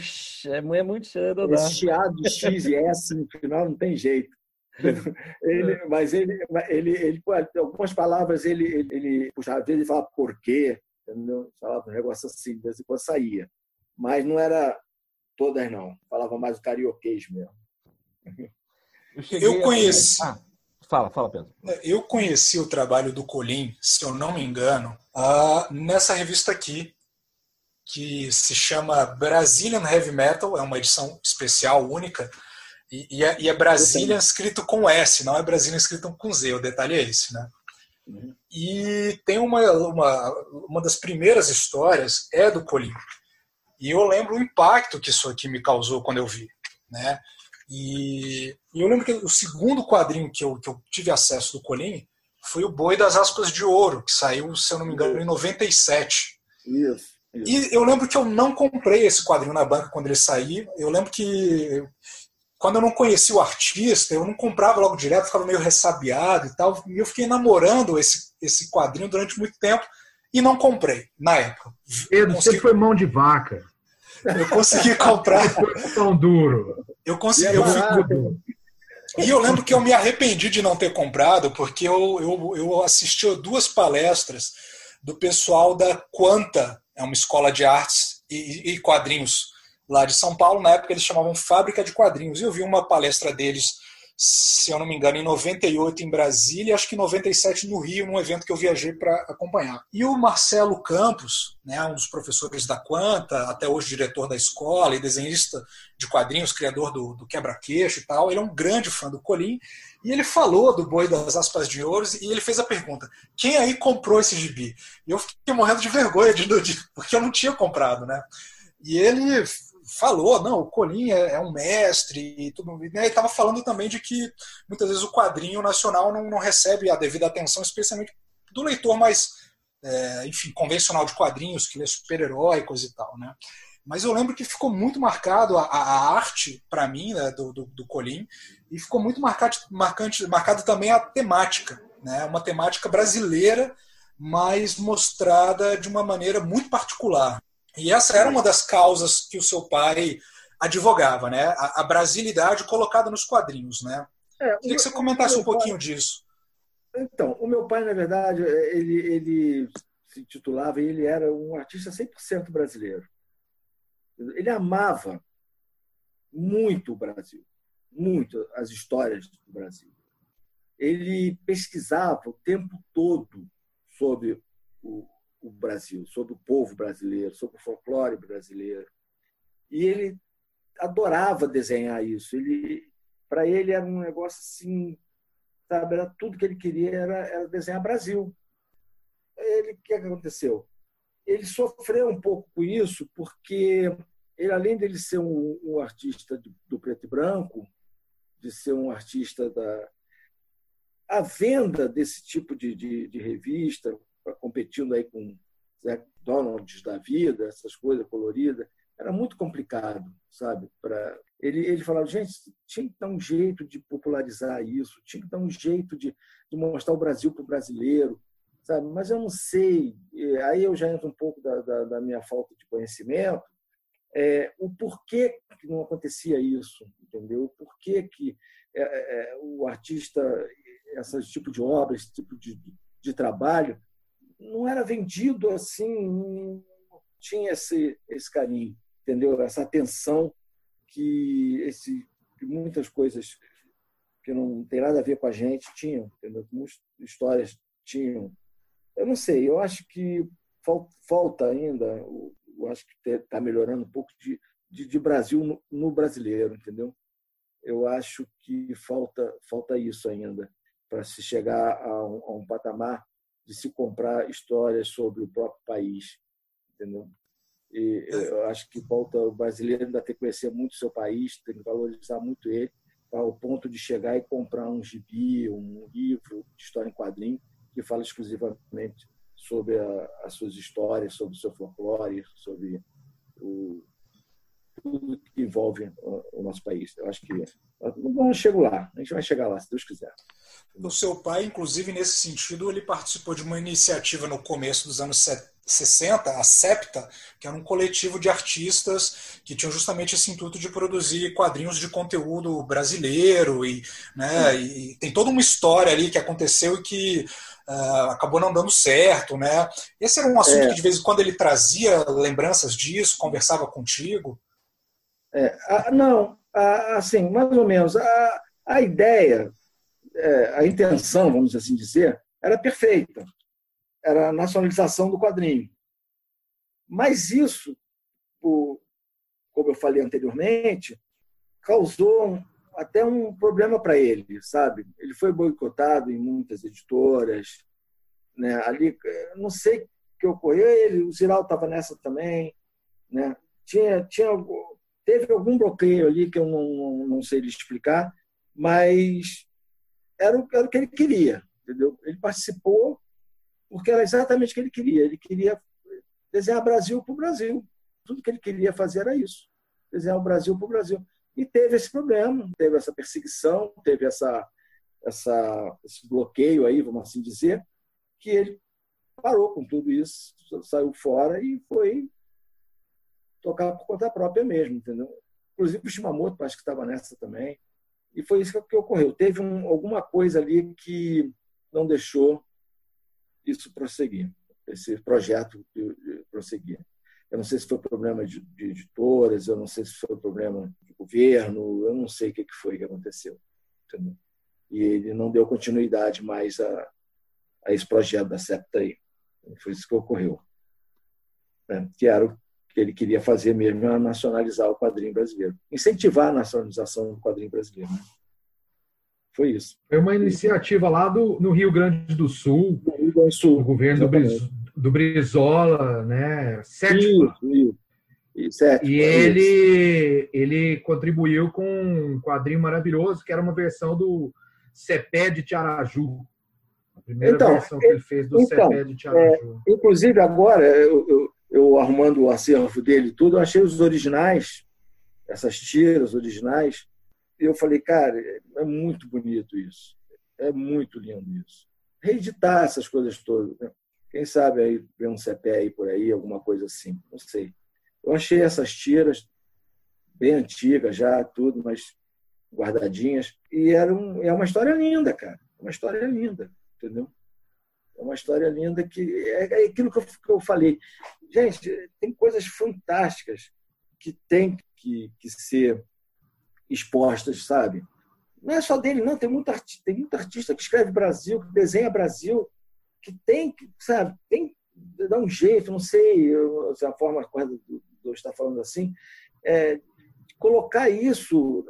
é, é muito cheiro. Esse chiado X e S no final não tem jeito. <laughs> ele, mas ele, ele, ele, algumas palavras ele, ele, ele puxava, às vezes ele falava por quê, entendeu? Falava um negócio assim, de vez em quando saía. Mas não era todas, não. Falava mais o carioquês mesmo. Eu, eu conheci. A... Ah, fala, fala, Pedro. Eu conheci o trabalho do Colim, se eu não me engano, nessa revista aqui, que se chama Brazilian Heavy Metal, é uma edição especial, única, e, e, é, e é Brazilian escrito com S, não é Brazilian escrito com Z, o detalhe é esse, né? Uhum. E tem uma, uma, uma das primeiras histórias é do Colim. E eu lembro o impacto que isso aqui me causou quando eu vi, né? E, e eu lembro que o segundo quadrinho que eu, que eu tive acesso do Colim foi o Boi das Aspas de Ouro, que saiu, se eu não me engano, em 97. Isso. E eu lembro que eu não comprei esse quadrinho na banca quando ele saiu. Eu lembro que quando eu não conhecia o artista, eu não comprava logo direto, ficava meio ressabiado e tal. E eu fiquei namorando esse, esse quadrinho durante muito tempo e não comprei na época. Pedro, consegui... você foi mão de vaca. Eu consegui comprar. tão duro. Eu consegui. É eu fui... E eu lembro que eu me arrependi de não ter comprado, porque eu, eu, eu assisti a duas palestras do pessoal da Quanta, é uma escola de artes e, e quadrinhos lá de São Paulo. Na época eles chamavam Fábrica de Quadrinhos. E eu vi uma palestra deles, se eu não me engano, em 98 em Brasília, acho que em 97 no Rio, num evento que eu viajei para acompanhar. E o Marcelo Campos, né, um dos professores da Quanta, até hoje diretor da escola e desenhista de quadrinhos, criador do, do Quebra-Queixo e tal, ele é um grande fã do Colim. E ele falou do Boi das Aspas de Ouros e ele fez a pergunta: quem aí comprou esse gibi? E eu fiquei morrendo de vergonha, de, de, porque eu não tinha comprado, né? E ele falou, não, o Colim é, é um mestre e tudo. Né? Ele estava falando também de que muitas vezes o quadrinho nacional não, não recebe a devida atenção, especialmente do leitor mais, é, enfim, convencional de quadrinhos, que lê super-heróicos e tal, né? Mas eu lembro que ficou muito marcado a, a arte, para mim, né, do, do, do e ficou muito marcado, marcante, marcado também a temática. Né, uma temática brasileira, mas mostrada de uma maneira muito particular. E essa era uma das causas que o seu pai advogava, né? a, a brasilidade colocada nos quadrinhos. Né? É, Queria que você comentasse um pouquinho pai... disso. Então, o meu pai, na verdade, ele, ele se titulava, ele era um artista 100% brasileiro. Ele amava muito o Brasil, muito as histórias do Brasil. Ele pesquisava o tempo todo sobre o, o Brasil, sobre o povo brasileiro, sobre o folclore brasileiro. E ele adorava desenhar isso. Ele, para ele era um negócio assim, sabe? Era tudo que ele queria era, era desenhar Brasil. Ele, o que aconteceu? ele sofreu um pouco com isso, porque ele, além dele ser um, um artista do, do, preto e branco, de ser um artista da. A venda desse tipo de, de, de revista, competindo aí com Zé da vida, essas coisas coloridas, era muito complicado, sabe? Para ele, ele falava, gente, tinha que dar um jeito de popularizar isso, tinha que dar um jeito de, de mostrar o Brasil para o brasileiro, sabe? Mas eu não sei. Aí eu já entro um pouco da, da, da minha falta de conhecimento. É, o porquê que não acontecia isso, entendeu? O porquê que é, é, o artista, esse tipo de obra, esse tipo de, de trabalho, não era vendido assim, tinha esse, esse carinho. entendeu? Essa atenção que, esse, que muitas coisas que não tem nada a ver com a gente tinham, entendeu? Muitas histórias tinham. Eu não sei, eu acho que falta ainda, eu acho que está melhorando um pouco de, de, de Brasil no, no, brasileiro, entendeu? Eu acho que falta, falta isso ainda para se chegar a um, a um patamar de se comprar histórias sobre o próprio país, entendeu? E eu acho que falta o brasileiro ainda ter que conhecer muito o seu país, tem que valorizar muito ele, ao ponto de chegar e comprar um gibi, um livro de história em quadrinho que fala exclusivamente sobre a, as suas histórias, sobre o seu folclore, sobre o, tudo que envolve o, nosso país. Eu acho que vamos chegar lá, a gente vai chegar lá, se Deus quiser. O seu pai, inclusive, nesse sentido, ele participou de uma iniciativa no começo dos anos 60, a SEPTA, que era um coletivo de artistas que tinham justamente esse intuito de produzir quadrinhos de conteúdo brasileiro e, né, e tem toda uma história ali que aconteceu e que uh, acabou não dando certo, né? Esse era um assunto é. que de vez em quando ele trazia lembranças disso, conversava contigo. É, a, não, a, assim, mais ou menos. A, a ideia, é, a intenção, vamos assim dizer, era perfeita. Era a nacionalização do quadrinho. Mas isso, como eu falei anteriormente, causou até um problema para ele, sabe? Ele foi boicotado em muitas editoras, né? Ali, não sei o que ocorreu, ele, o Ziral estava nessa também, né? Tinha, tinha, teve algum bloqueio ali que eu não, não sei lhe explicar, mas era o, era o que ele queria, entendeu? Ele participou porque era exatamente o que ele queria. Ele queria desenhar Brasil para o Brasil. Tudo que ele queria fazer era isso, desenhar o Brasil para o Brasil. E teve esse problema, teve essa perseguição, teve essa, essa, esse bloqueio aí, vamos assim dizer, que ele parou com tudo isso, saiu fora e foi tocar por conta própria mesmo, entendeu? Inclusive o Shimamoto, acho que estava nessa também. E foi isso que ocorreu. Teve um, alguma coisa ali que não deixou isso prosseguir, esse projeto prosseguir. Eu não sei se foi problema de, de editoras, eu não sei se foi problema de governo, eu não sei o que foi que aconteceu. Entendeu? E ele não deu continuidade mais a, a esse projeto da CEPTA aí. Foi isso que ocorreu. Né? Que era que ele queria fazer mesmo, a nacionalizar o quadrinho brasileiro. Incentivar a nacionalização do quadrinho brasileiro. Né? Foi isso. Foi uma iniciativa lá do, no Rio Grande do Sul, no Rio Grande do Sul, do governo do, do Brizola, né? Isso, isso. e ele, ele contribuiu com um quadrinho maravilhoso, que era uma versão do Cepé de Tiaraju. A primeira então, versão que ele fez do então, Cepé de Tiaraju. É, inclusive, agora, eu, eu, eu, arrumando o acervo dele tudo, eu achei os originais, essas tiras originais, e eu falei, cara, é muito bonito isso. É muito lindo isso. Reeditar essas coisas todas. Né? Quem sabe aí ver um aí por aí, alguma coisa assim, não sei. Eu achei essas tiras bem antigas já, tudo, mas guardadinhas. E era um, é uma história linda, cara. Uma história linda, entendeu? É uma história linda que é, é aquilo que eu, que eu falei. Gente, tem coisas fantásticas que tem que, que ser expostas, sabe? Não é só dele, não. Tem muito, artista, tem muito artista que escreve Brasil, que desenha Brasil, que tem que, sabe, tem que dar um jeito, não sei se é a forma correta do, do estar falando assim, é, colocar isso,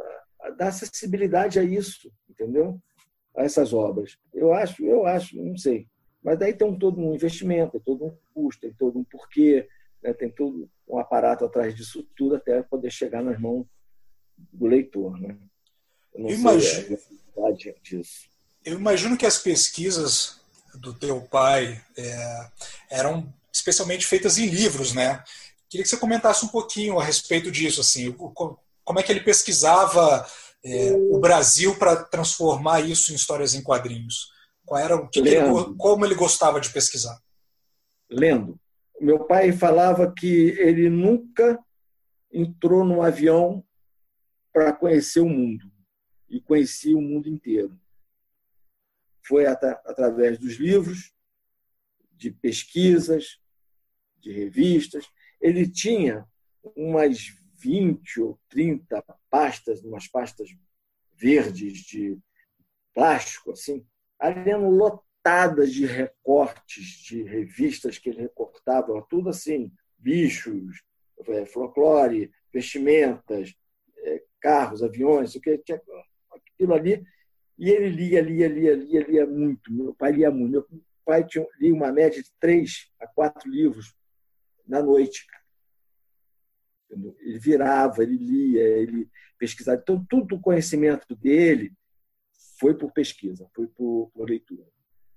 dar acessibilidade a isso, entendeu? A essas obras. Eu acho, eu acho, não sei. Mas daí tem todo um investimento, tem todo um custo, tem todo um porquê, né? tem todo um aparato atrás disso tudo até poder chegar nas mãos do leitor. Né? Eu, não imagino, disso. eu imagino que as pesquisas do teu pai é, eram especialmente feitas em livros, né? Queria que você comentasse um pouquinho a respeito disso, assim, como é que ele pesquisava é, o Brasil para transformar isso em histórias em quadrinhos? Qual era o que, ele, como ele gostava de pesquisar? Lendo. Meu pai falava que ele nunca entrou num avião para conhecer o mundo e conhecia o mundo inteiro foi at através dos livros, de pesquisas, de revistas. Ele tinha umas 20 ou 30 pastas, umas pastas verdes de plástico, assim, eram lotadas de recortes de revistas que ele recortava, tudo assim, bichos, é, folclore, vestimentas, é, carros, aviões, o que tinha aquilo ali. E ele lia, lia, lia, lia, lia muito. Meu pai lia muito. Meu pai tinha, lia uma média de três a quatro livros na noite. Ele virava, ele lia, ele pesquisava. Então, todo o conhecimento dele foi por pesquisa, foi por, por leitura,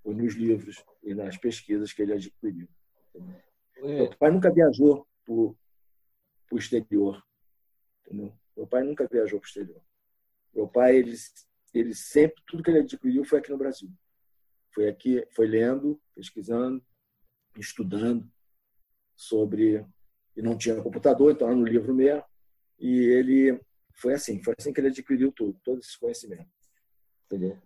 foi nos livros e nas pesquisas que ele adquiriu. Meu pai nunca viajou para o exterior. Entendeu? Meu pai nunca viajou para o exterior. Meu pai, ele, ele sempre, tudo que ele adquiriu foi aqui no Brasil. Foi aqui, foi lendo, pesquisando, estudando sobre. E não tinha computador, então era no livro mesmo. E ele foi assim, foi assim que ele adquiriu tudo, todo esse conhecimento.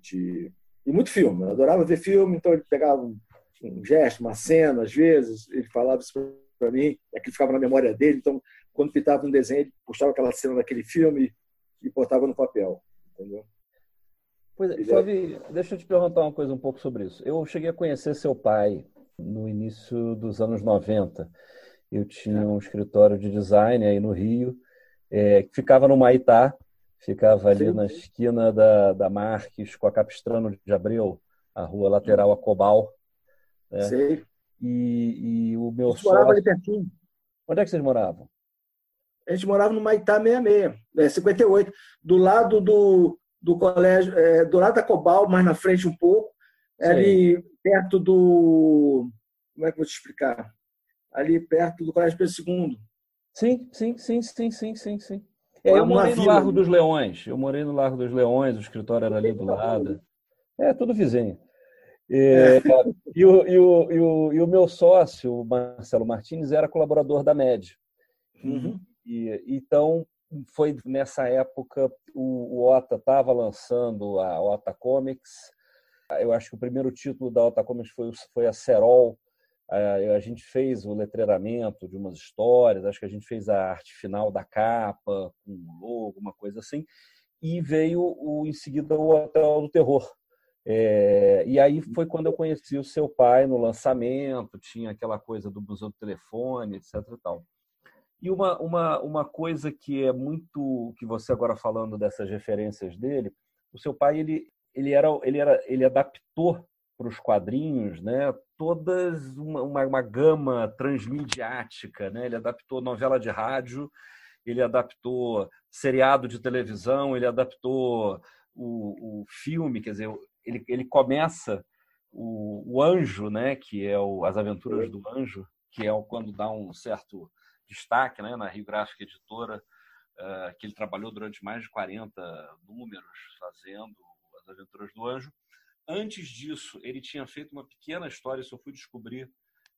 De, e muito filme, eu adorava ver filme, então ele pegava um, um gesto, uma cena, às vezes, ele falava isso para mim, é que ficava na memória dele, então quando pintava um desenho, ele puxava aquela cena daquele filme e botava no papel. Entendeu? Pois é, Flávio, deixa eu te perguntar uma coisa um pouco sobre isso. Eu cheguei a conhecer seu pai no início dos anos 90. Eu tinha um escritório de design aí no Rio, é, que ficava no Maitá, ficava ali Sim. na esquina da, da Marques com a Capistrano de Abreu, a rua lateral a Cobal. Né? Sei. E, e o meu sócio... morava ali pertinho. Onde é que vocês moravam? A gente morava no Maitá 66, é, 58, do lado do, do colégio, é, do lado da Cobal, mais na frente um pouco, Sim. ali perto do. Como é que eu vou te explicar? Ali perto do Colégio Pedro II. Sim, sim, sim, sim, sim, sim, sim. É, eu morei no Largo dos Leões. Eu morei no Largo dos Leões, o escritório era ali do lado. É, tudo vizinho. É, é. <laughs> E, o, e, o, e, o, e o meu sócio, o Marcelo Martins, era colaborador da MED. Uhum. E, então, foi nessa época o, o Ota estava lançando a Ota Comics. Eu acho que o primeiro título da Ota Comics foi, foi a Serol. A, gente fez o letreiramento de umas histórias, acho que a gente fez a arte final da capa, com um logo, uma coisa assim. E veio o, em seguida o Hotel do Terror. É, e aí foi quando eu conheci o seu pai no lançamento, tinha aquela coisa do museu do telefone, etc. E tal. E uma, uma, uma coisa que é muito que você agora falando dessas referências dele, o seu pai ele ele era ele era ele adaptou para os quadrinhos, né? Todas uma, uma, uma gama transmediática, né? Ele adaptou novela de rádio, ele adaptou seriado de televisão, ele adaptou o, o filme, quer dizer, ele, ele começa o, o anjo, né? Que é o, as aventuras do anjo, que é o, quando dá um certo destaque né, na Rio Gráfica Editora, uh, que ele trabalhou durante mais de 40 números fazendo As Aventuras do Anjo. Antes disso, ele tinha feito uma pequena história, isso eu fui descobrir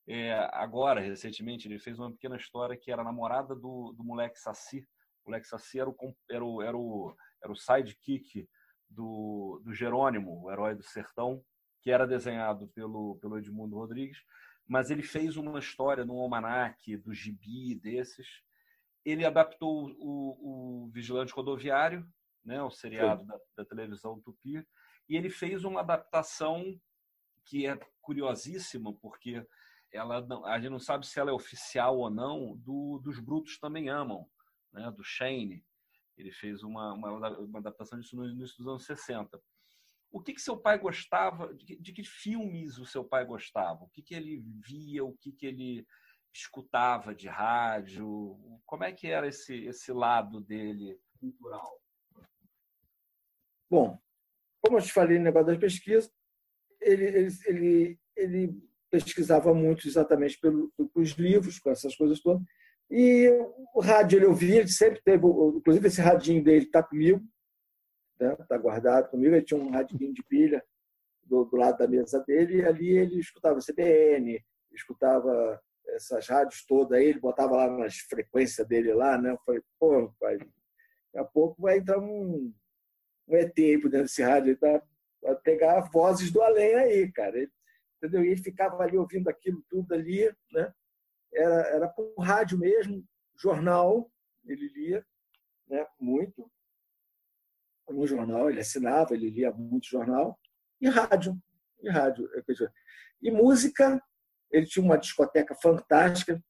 é, agora, recentemente, ele fez uma pequena história que era a namorada do, do moleque Saci. O moleque Saci era o, era o, era o, era o sidekick do, do Jerônimo, o herói do sertão, que era desenhado pelo, pelo Edmundo Rodrigues mas ele fez uma história no almanac do gibi desses. Ele adaptou o, o Vigilante Rodoviário, né, o seriado da, da, televisão Tupi, e ele fez uma adaptação que é curiosíssima, porque ela a gente não sabe se ela é oficial ou não, do, dos Brutos Também Amam, né, do Shane. Ele fez uma, uma, uma adaptação disso no início dos anos 60 o que, que seu pai gostava, de, de, que filmes o seu pai gostava, o que, que ele via, o que, que ele escutava de rádio, como é que era esse, esse lado dele cultural? Bom, como eu te falei no negócio das pesquisas, ele, ele, ele, ele pesquisava muito exatamente pelo, pelos livros, com essas coisas todas, e o rádio ele ouvia, ele sempre teve, inclusive esse radinho dele está comigo, está né? guardado comigo. Ele tinha um radinho de pilha do, do, lado da mesa dele e ali ele escutava CBN, escutava essas rádios todas aí, ele botava lá nas frequências dele lá, né? Eu falei, pô, pai, daqui a pouco vai entrar um, um ET por dentro desse rádio, ele tá, vai pegar vozes do além aí, cara. Ele, entendeu? E ele ficava ali ouvindo aquilo tudo ali, né? Era, era por rádio mesmo, jornal, ele lia né, muito. Um jornal, ele assinava, ele lia muito jornal. E rádio. E rádio. E música, ele tinha uma discoteca fantástica,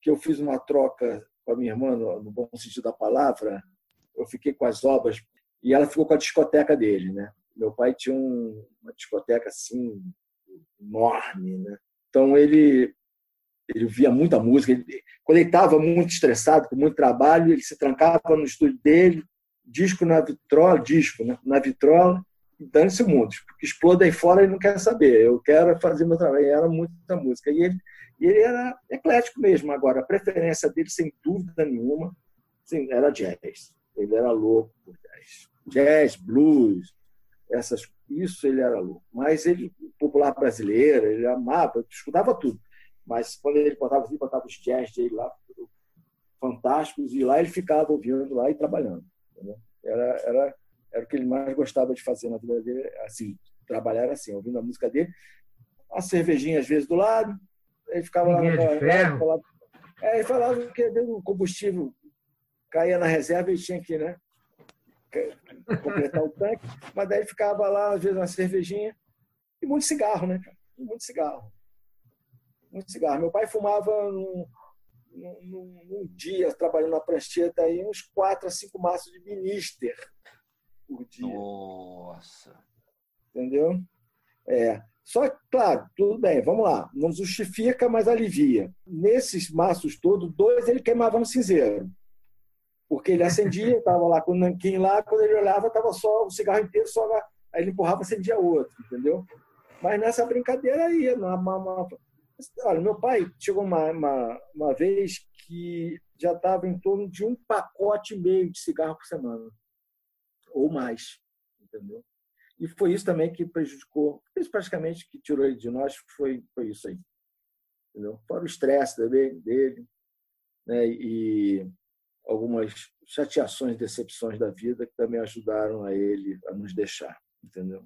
que eu fiz uma troca com a minha irmã, no, no bom sentido da palavra. Eu fiquei com as obras e ela ficou com a discoteca dele, né? Meu pai tinha um, uma discoteca assim enorme, né? Então ele ele via muita música. Ele, quando ele estava muito estressado, com muito trabalho, ele se trancava no estúdio dele, disco na vitrola, disco né? na vitrola, e dane-se o mundo. Porque exploda aí fora ele não quer saber. Eu quero fazer meu trabalho. E era muita música. E ele, ele era eclético mesmo. Agora, a preferência dele, sem dúvida nenhuma, era jazz. Ele era louco por jazz. Jazz, blues, essas, isso ele era louco. Mas ele, popular brasileiro, ele amava, escutava tudo. Mas quando ele botava, ele botava os jazz dele lá, fantásticos, e lá ele ficava ouvindo lá e trabalhando. Era, era, era o que ele mais gostava de fazer na vida dele, assim, trabalhar assim, ouvindo a música dele. Uma cervejinha às vezes do lado, ele ficava lá. de ferro. Falava, é, ele falava que o combustível caía na reserva e tinha que, né? completar o tanque, mas daí ficava lá, às vezes, uma cervejinha e muito cigarro, né? Muito cigarro. Muito cigarro. Meu pai fumava num, num, num dia, trabalhando na prancheta, aí, uns quatro a cinco maços de minister por dia. Nossa! Entendeu? É. Só claro, tudo bem, vamos lá. Não justifica, mas alivia. Nesses maços todos, dois ele queimava no cinzeiro porque ele acendia, estava lá com o nanquim lá, quando ele olhava, estava só o cigarro inteiro, só aí ele empurrava, acendia outro, entendeu? Mas nessa brincadeira aí, uma, uma, olha, meu pai chegou uma, uma, uma vez que já estava em torno de um pacote e meio de cigarro por semana, ou mais, entendeu? E foi isso também que prejudicou, praticamente que tirou ele de nós, foi, foi isso aí, entendeu? Fora o estresse dele, dele né? E algumas chateações, decepções da vida que também ajudaram a ele a nos deixar, entendeu?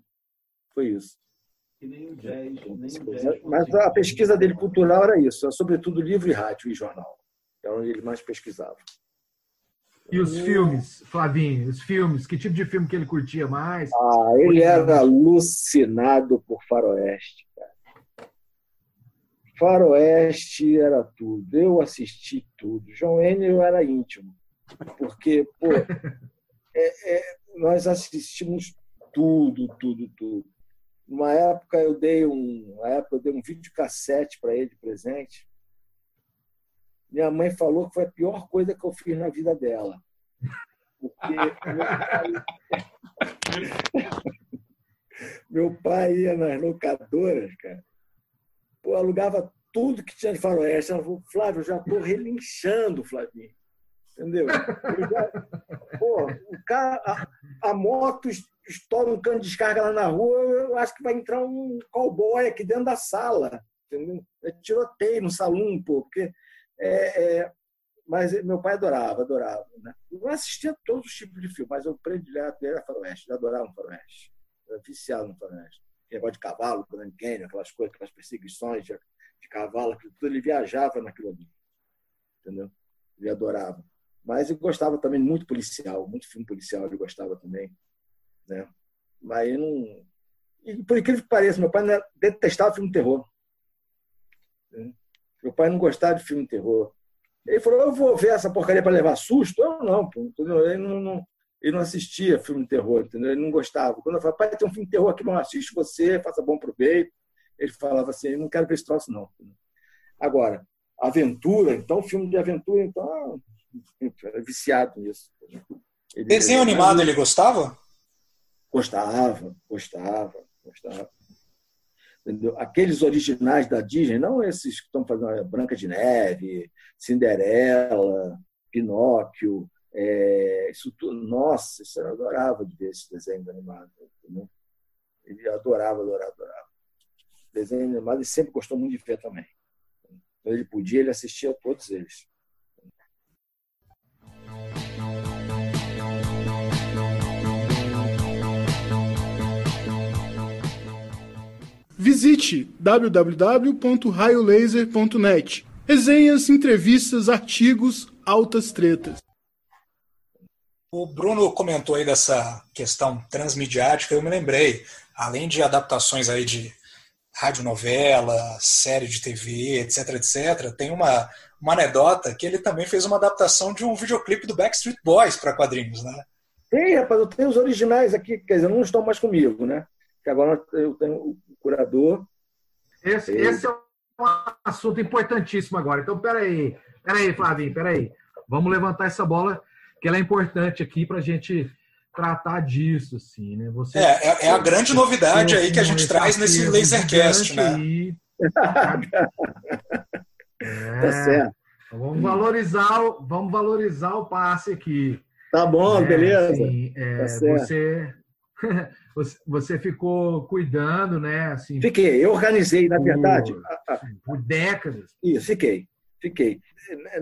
Foi isso. nem o jazz, nem o jazz. Mas a pesquisa dele cultural era isso, sobretudo livro e rádio e jornal. É onde ele mais pesquisava. E os filmes, Flavinho, os filmes, que tipo de filme que ele curtia mais? Ah, ele era alucinado por faroeste, cara. Faroeste era tudo. Eu assisti tudo. João Enio era íntimo. Porque, pô, <laughs> é, é, nós assistimos tudo, tudo, tudo. Uma época eu dei um, uma época eu dei um videocassete para ele de presente. Minha mãe falou que foi a pior coisa que eu fiz na vida dela. Porque meu pai, <laughs> <laughs> meu pai ia nas locadoras, cara pô, alugava tudo que tinha de faroeste. Ela falou, Flávio, eu já estou relinchando, Flavinho. Entendeu? Já, pô, o cara, a, a, moto estoura um cano de descarga lá na rua, eu acho que vai entrar um cowboy aqui dentro da sala. Entendeu? É tiroteio no salão, pô, porque. É, é, mas meu pai adorava, adorava. Né? Eu assistia todos os tipos de filmes, mas eu predileto era faroeste, eu adorava o faroeste. Eu era viciado no faroeste negócio de cavalo, Grand Canyon, aquelas coisas, aquelas perseguições de, de cavalo, tudo, ele viajava naquilo ali. Entendeu? Ele adorava. Mas ele gostava também muito policial, muito filme policial ele gostava também. Né? Mas ele não. E, por incrível que pareça, meu pai detestava filme de terror. Né? Meu pai não gostava de filme de terror. Ele falou: Eu vou ver essa porcaria para levar susto? Eu não, pô? Ele não, não, ele não assistia filme de terror, entendeu? Ele não gostava. Quando eu falava, pai, tem um filme de terror aqui, não assiste você, faça bom proveito. Ele falava assim, eu não quero ver esse troço, não. Agora, aventura, então, filme de aventura, então, era viciado nisso. Ele, Desenho ele, animado ele gostava? Gostava, gostava, gostava. Entendeu? Aqueles originais da Disney, não esses que estão fazendo Branca de Neve, Cinderela, Pinóquio, é, isso tudo, nossa, isso eu adorava de ver esse desenho animado. Entendeu? Ele adorava, adorava, adorava. Desenho animado ele sempre gostou muito de ver também. Então ele podia, ele assistia a todos eles. Visite www.raiolaser.net. Resenhas, entrevistas, artigos altas tretas. O Bruno comentou aí dessa questão transmediática, eu me lembrei, além de adaptações aí de radionovela, série de TV, etc, etc, tem uma, uma anedota que ele também fez uma adaptação de um videoclipe do Backstreet Boys para quadrinhos, né? Tem, rapaz, eu tenho os originais aqui, quer dizer, não estão mais comigo, né? Que agora eu tenho o curador. Esse, esse é um assunto importantíssimo agora. Então, peraí, peraí, Flavinho, peraí. Vamos levantar essa bola que ela é importante aqui para a gente tratar disso, assim, né? Você, é, é, é a grande novidade aí que a gente traz nesse Lasercast, né? Aí. é, <laughs> tá certo. Vamos valorizar, vamos valorizar o passe aqui. Tá bom, é, beleza. Assim, é, tá <laughs> você, você ficou cuidando, né? Assim, fiquei, eu organizei, na verdade. Por décadas. Isso, fiquei, fiquei.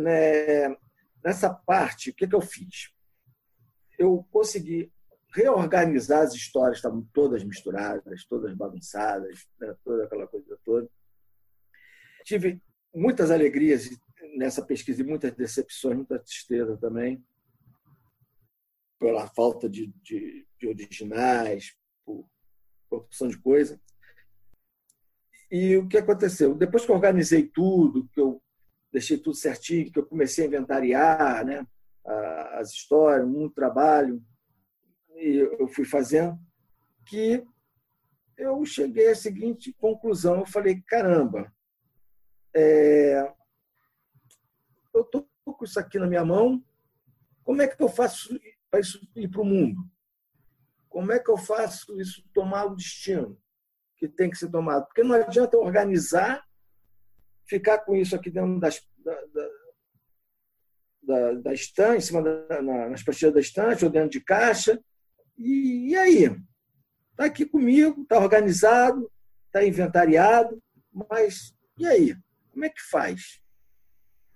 Né, nessa parte, o que, que eu fiz? Eu consegui reorganizar as histórias, estavam todas misturadas, todas bagunçadas, né? toda aquela coisa toda. Tive muitas alegrias nessa pesquisa e muitas decepções, muita tristeza também, pela falta de, de, de originais, por, por opção de coisa. E o que aconteceu? Depois que eu organizei tudo, que eu deixei tudo certinho, que eu comecei a inventariar né, as histórias, um trabalho, e eu fui fazendo, que eu cheguei à seguinte conclusão. Eu falei, caramba, é, eu estou com isso aqui na minha mão, como é que eu faço para isso ir para o mundo? Como é que eu faço isso tomar o destino que tem que ser tomado? Porque não adianta organizar ficar com isso aqui dentro das, da, da, da, da estante, em cima da, na, nas prateleiras da estante ou dentro de caixa. E, e aí? Está aqui comigo, está organizado, está inventariado, mas e aí? Como é que faz?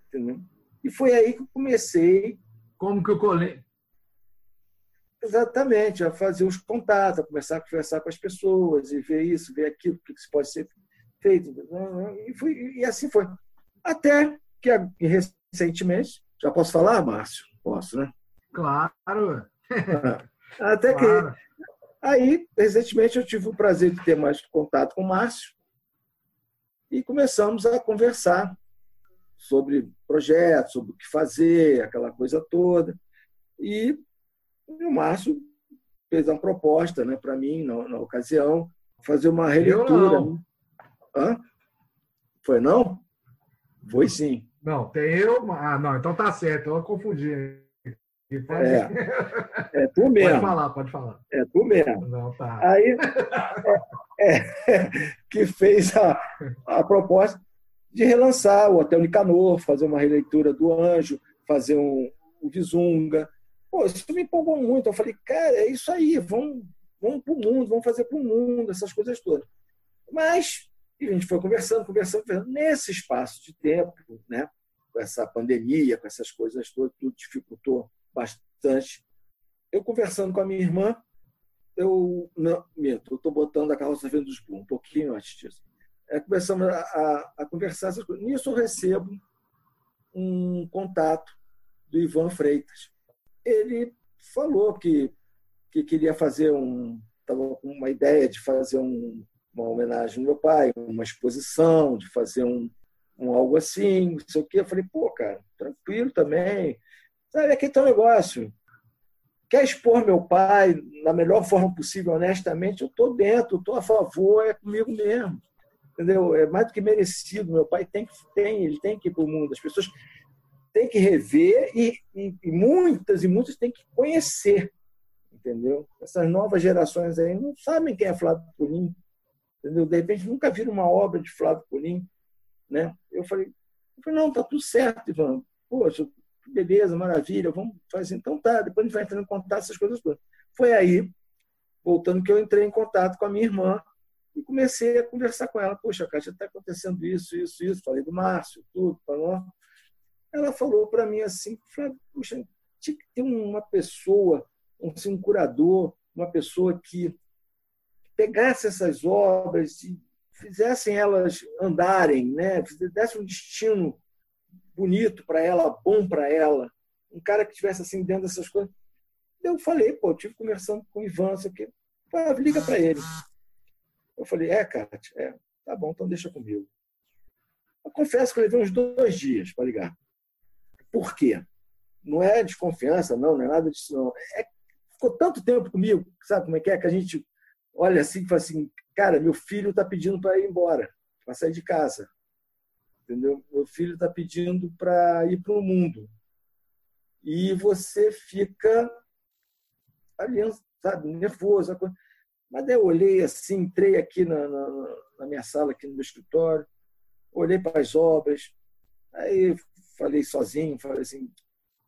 Entendeu? E foi aí que eu comecei. Como que eu colei? Exatamente, a fazer os contatos, a começar a conversar com as pessoas e ver isso, ver aquilo, o que pode ser feito. E, fui, e assim foi. Até que recentemente, já posso falar, Márcio? Posso, né? Claro. Até claro. que. Aí, recentemente, eu tive o prazer de ter mais contato com o Márcio e começamos a conversar sobre projetos, sobre o que fazer, aquela coisa toda. E o Márcio fez uma proposta né, para mim, na, na, ocasião, fazer uma releitura. Hã? Foi não? Foi sim. Não, tem eu. Ah, não, então tá certo, eu confundi. Pode... É, é tu mesmo. Pode falar, pode falar. É tu mesmo. Não, tá. Aí <laughs> é, é, que fez a, a proposta de relançar o Hotel Nicanor, fazer uma releitura do Anjo, fazer um, o Visunga. Pô, isso me empolgou muito. Eu falei, cara, é isso aí, vamos, vamos para o mundo, vamos fazer para o mundo, essas coisas todas. Mas e a gente foi conversando, conversando, conversando. Nesse espaço de tempo, né, com essa pandemia, com essas coisas todas, tudo dificultou bastante. Eu conversando com a minha irmã, eu não, minto, eu estou botando a carroça vendo dos um pouquinho antes disso. É, começamos a, a, a, conversar essas coisas. Nisso eu recebo um contato do Ivan Freitas. Ele falou que, que queria fazer um. Estava com uma ideia de fazer um, uma homenagem ao meu pai, uma exposição, de fazer um, um algo assim, não sei o quê. Eu falei, pô, cara, tranquilo também. Sabe, aqui tem um negócio. Quer expor meu pai da melhor forma possível, honestamente, eu estou dentro, estou a favor, é comigo mesmo. Entendeu? É mais do que merecido. Meu pai tem que, tem, ele tem que ir para o mundo. As pessoas têm que rever e, e, e muitas e muitas têm que conhecer entendeu? Essas novas gerações aí não sabem quem é Flávio Pulim, Entendeu? De repente, nunca viram uma obra de Flávio Colim. Né? Eu falei, eu falei, não, tá tudo certo, Ivan. Poxa, beleza, maravilha, vamos fazer. Então tá, depois a gente vai entrando em contato, essas coisas todas. Foi aí, voltando, que eu entrei em contato com a minha irmã e comecei a conversar com ela. Poxa, Kátia, está acontecendo isso, isso, isso. Falei do Márcio, tudo, falou. Ela falou para mim assim, Flávio, poxa, tinha que ter uma pessoa, assim, um curador, uma pessoa que pegasse essas obras e fizessem elas andarem, né? desse um destino bonito para ela, bom para ela, um cara que estivesse assim dentro dessas coisas. Eu falei, pô, eu tive conversando com o Ivan, isso aqui. Liga para ele. Eu falei, é, Kátia, é, tá bom, então deixa comigo. Eu confesso que eu levei uns dois dias para ligar. Por quê? Não é desconfiança, não, não é nada disso, não. É, ficou tanto tempo comigo, sabe como é que é? Que a gente olha assim e fala assim, cara, meu filho está pedindo para ir embora, para sair de casa. Entendeu? Meu filho está pedindo para ir para o mundo. E você fica ali, sabe, nervoso. Mas eu olhei assim, entrei aqui na, na, na minha sala, aqui no meu escritório, olhei para as obras, aí falei sozinho, falei assim,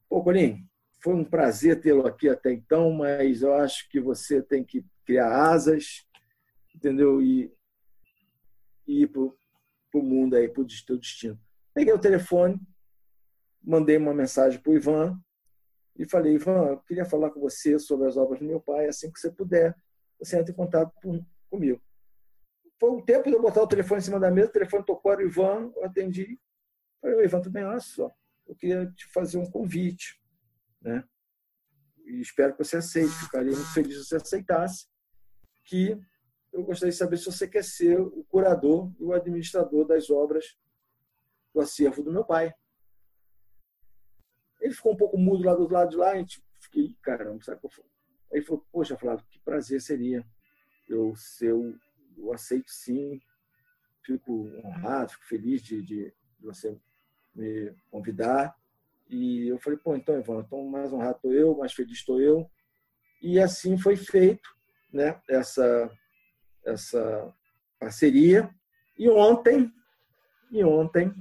pô, Colinho, foi um prazer tê-lo aqui até então, mas eu acho que você tem que criar asas, entendeu? E, e ir para o mundo aí, para o teu destino. Peguei o telefone, mandei uma mensagem para o Ivan e falei, Ivan, eu queria falar com você sobre as obras do meu pai, assim que você puder, você entra em contato comigo. Foi um tempo de eu botar o telefone em cima da mesa, o telefone tocou, era o Ivan, eu atendi. Falei, Ivan, tudo bem? Olha só, eu queria te fazer um convite, né? E espero que você aceite, ficaria muito feliz se você aceitasse, que eu gostaria de saber se você quer ser o curador e o administrador das obras do acervo do meu pai. Ele ficou um pouco mudo lá do lado de lá, a gente fiquei, caramba, sabe qual foi? Aí falou, poxa, Flávio, que prazer seria eu ser o eu aceito sim, fico honrado, fico feliz de, de, de você me convidar. E eu falei, pô, então, Ivan, então mais honrado estou eu, mais feliz estou eu. E assim foi feito né, essa, essa parceria. E ontem, e ontem.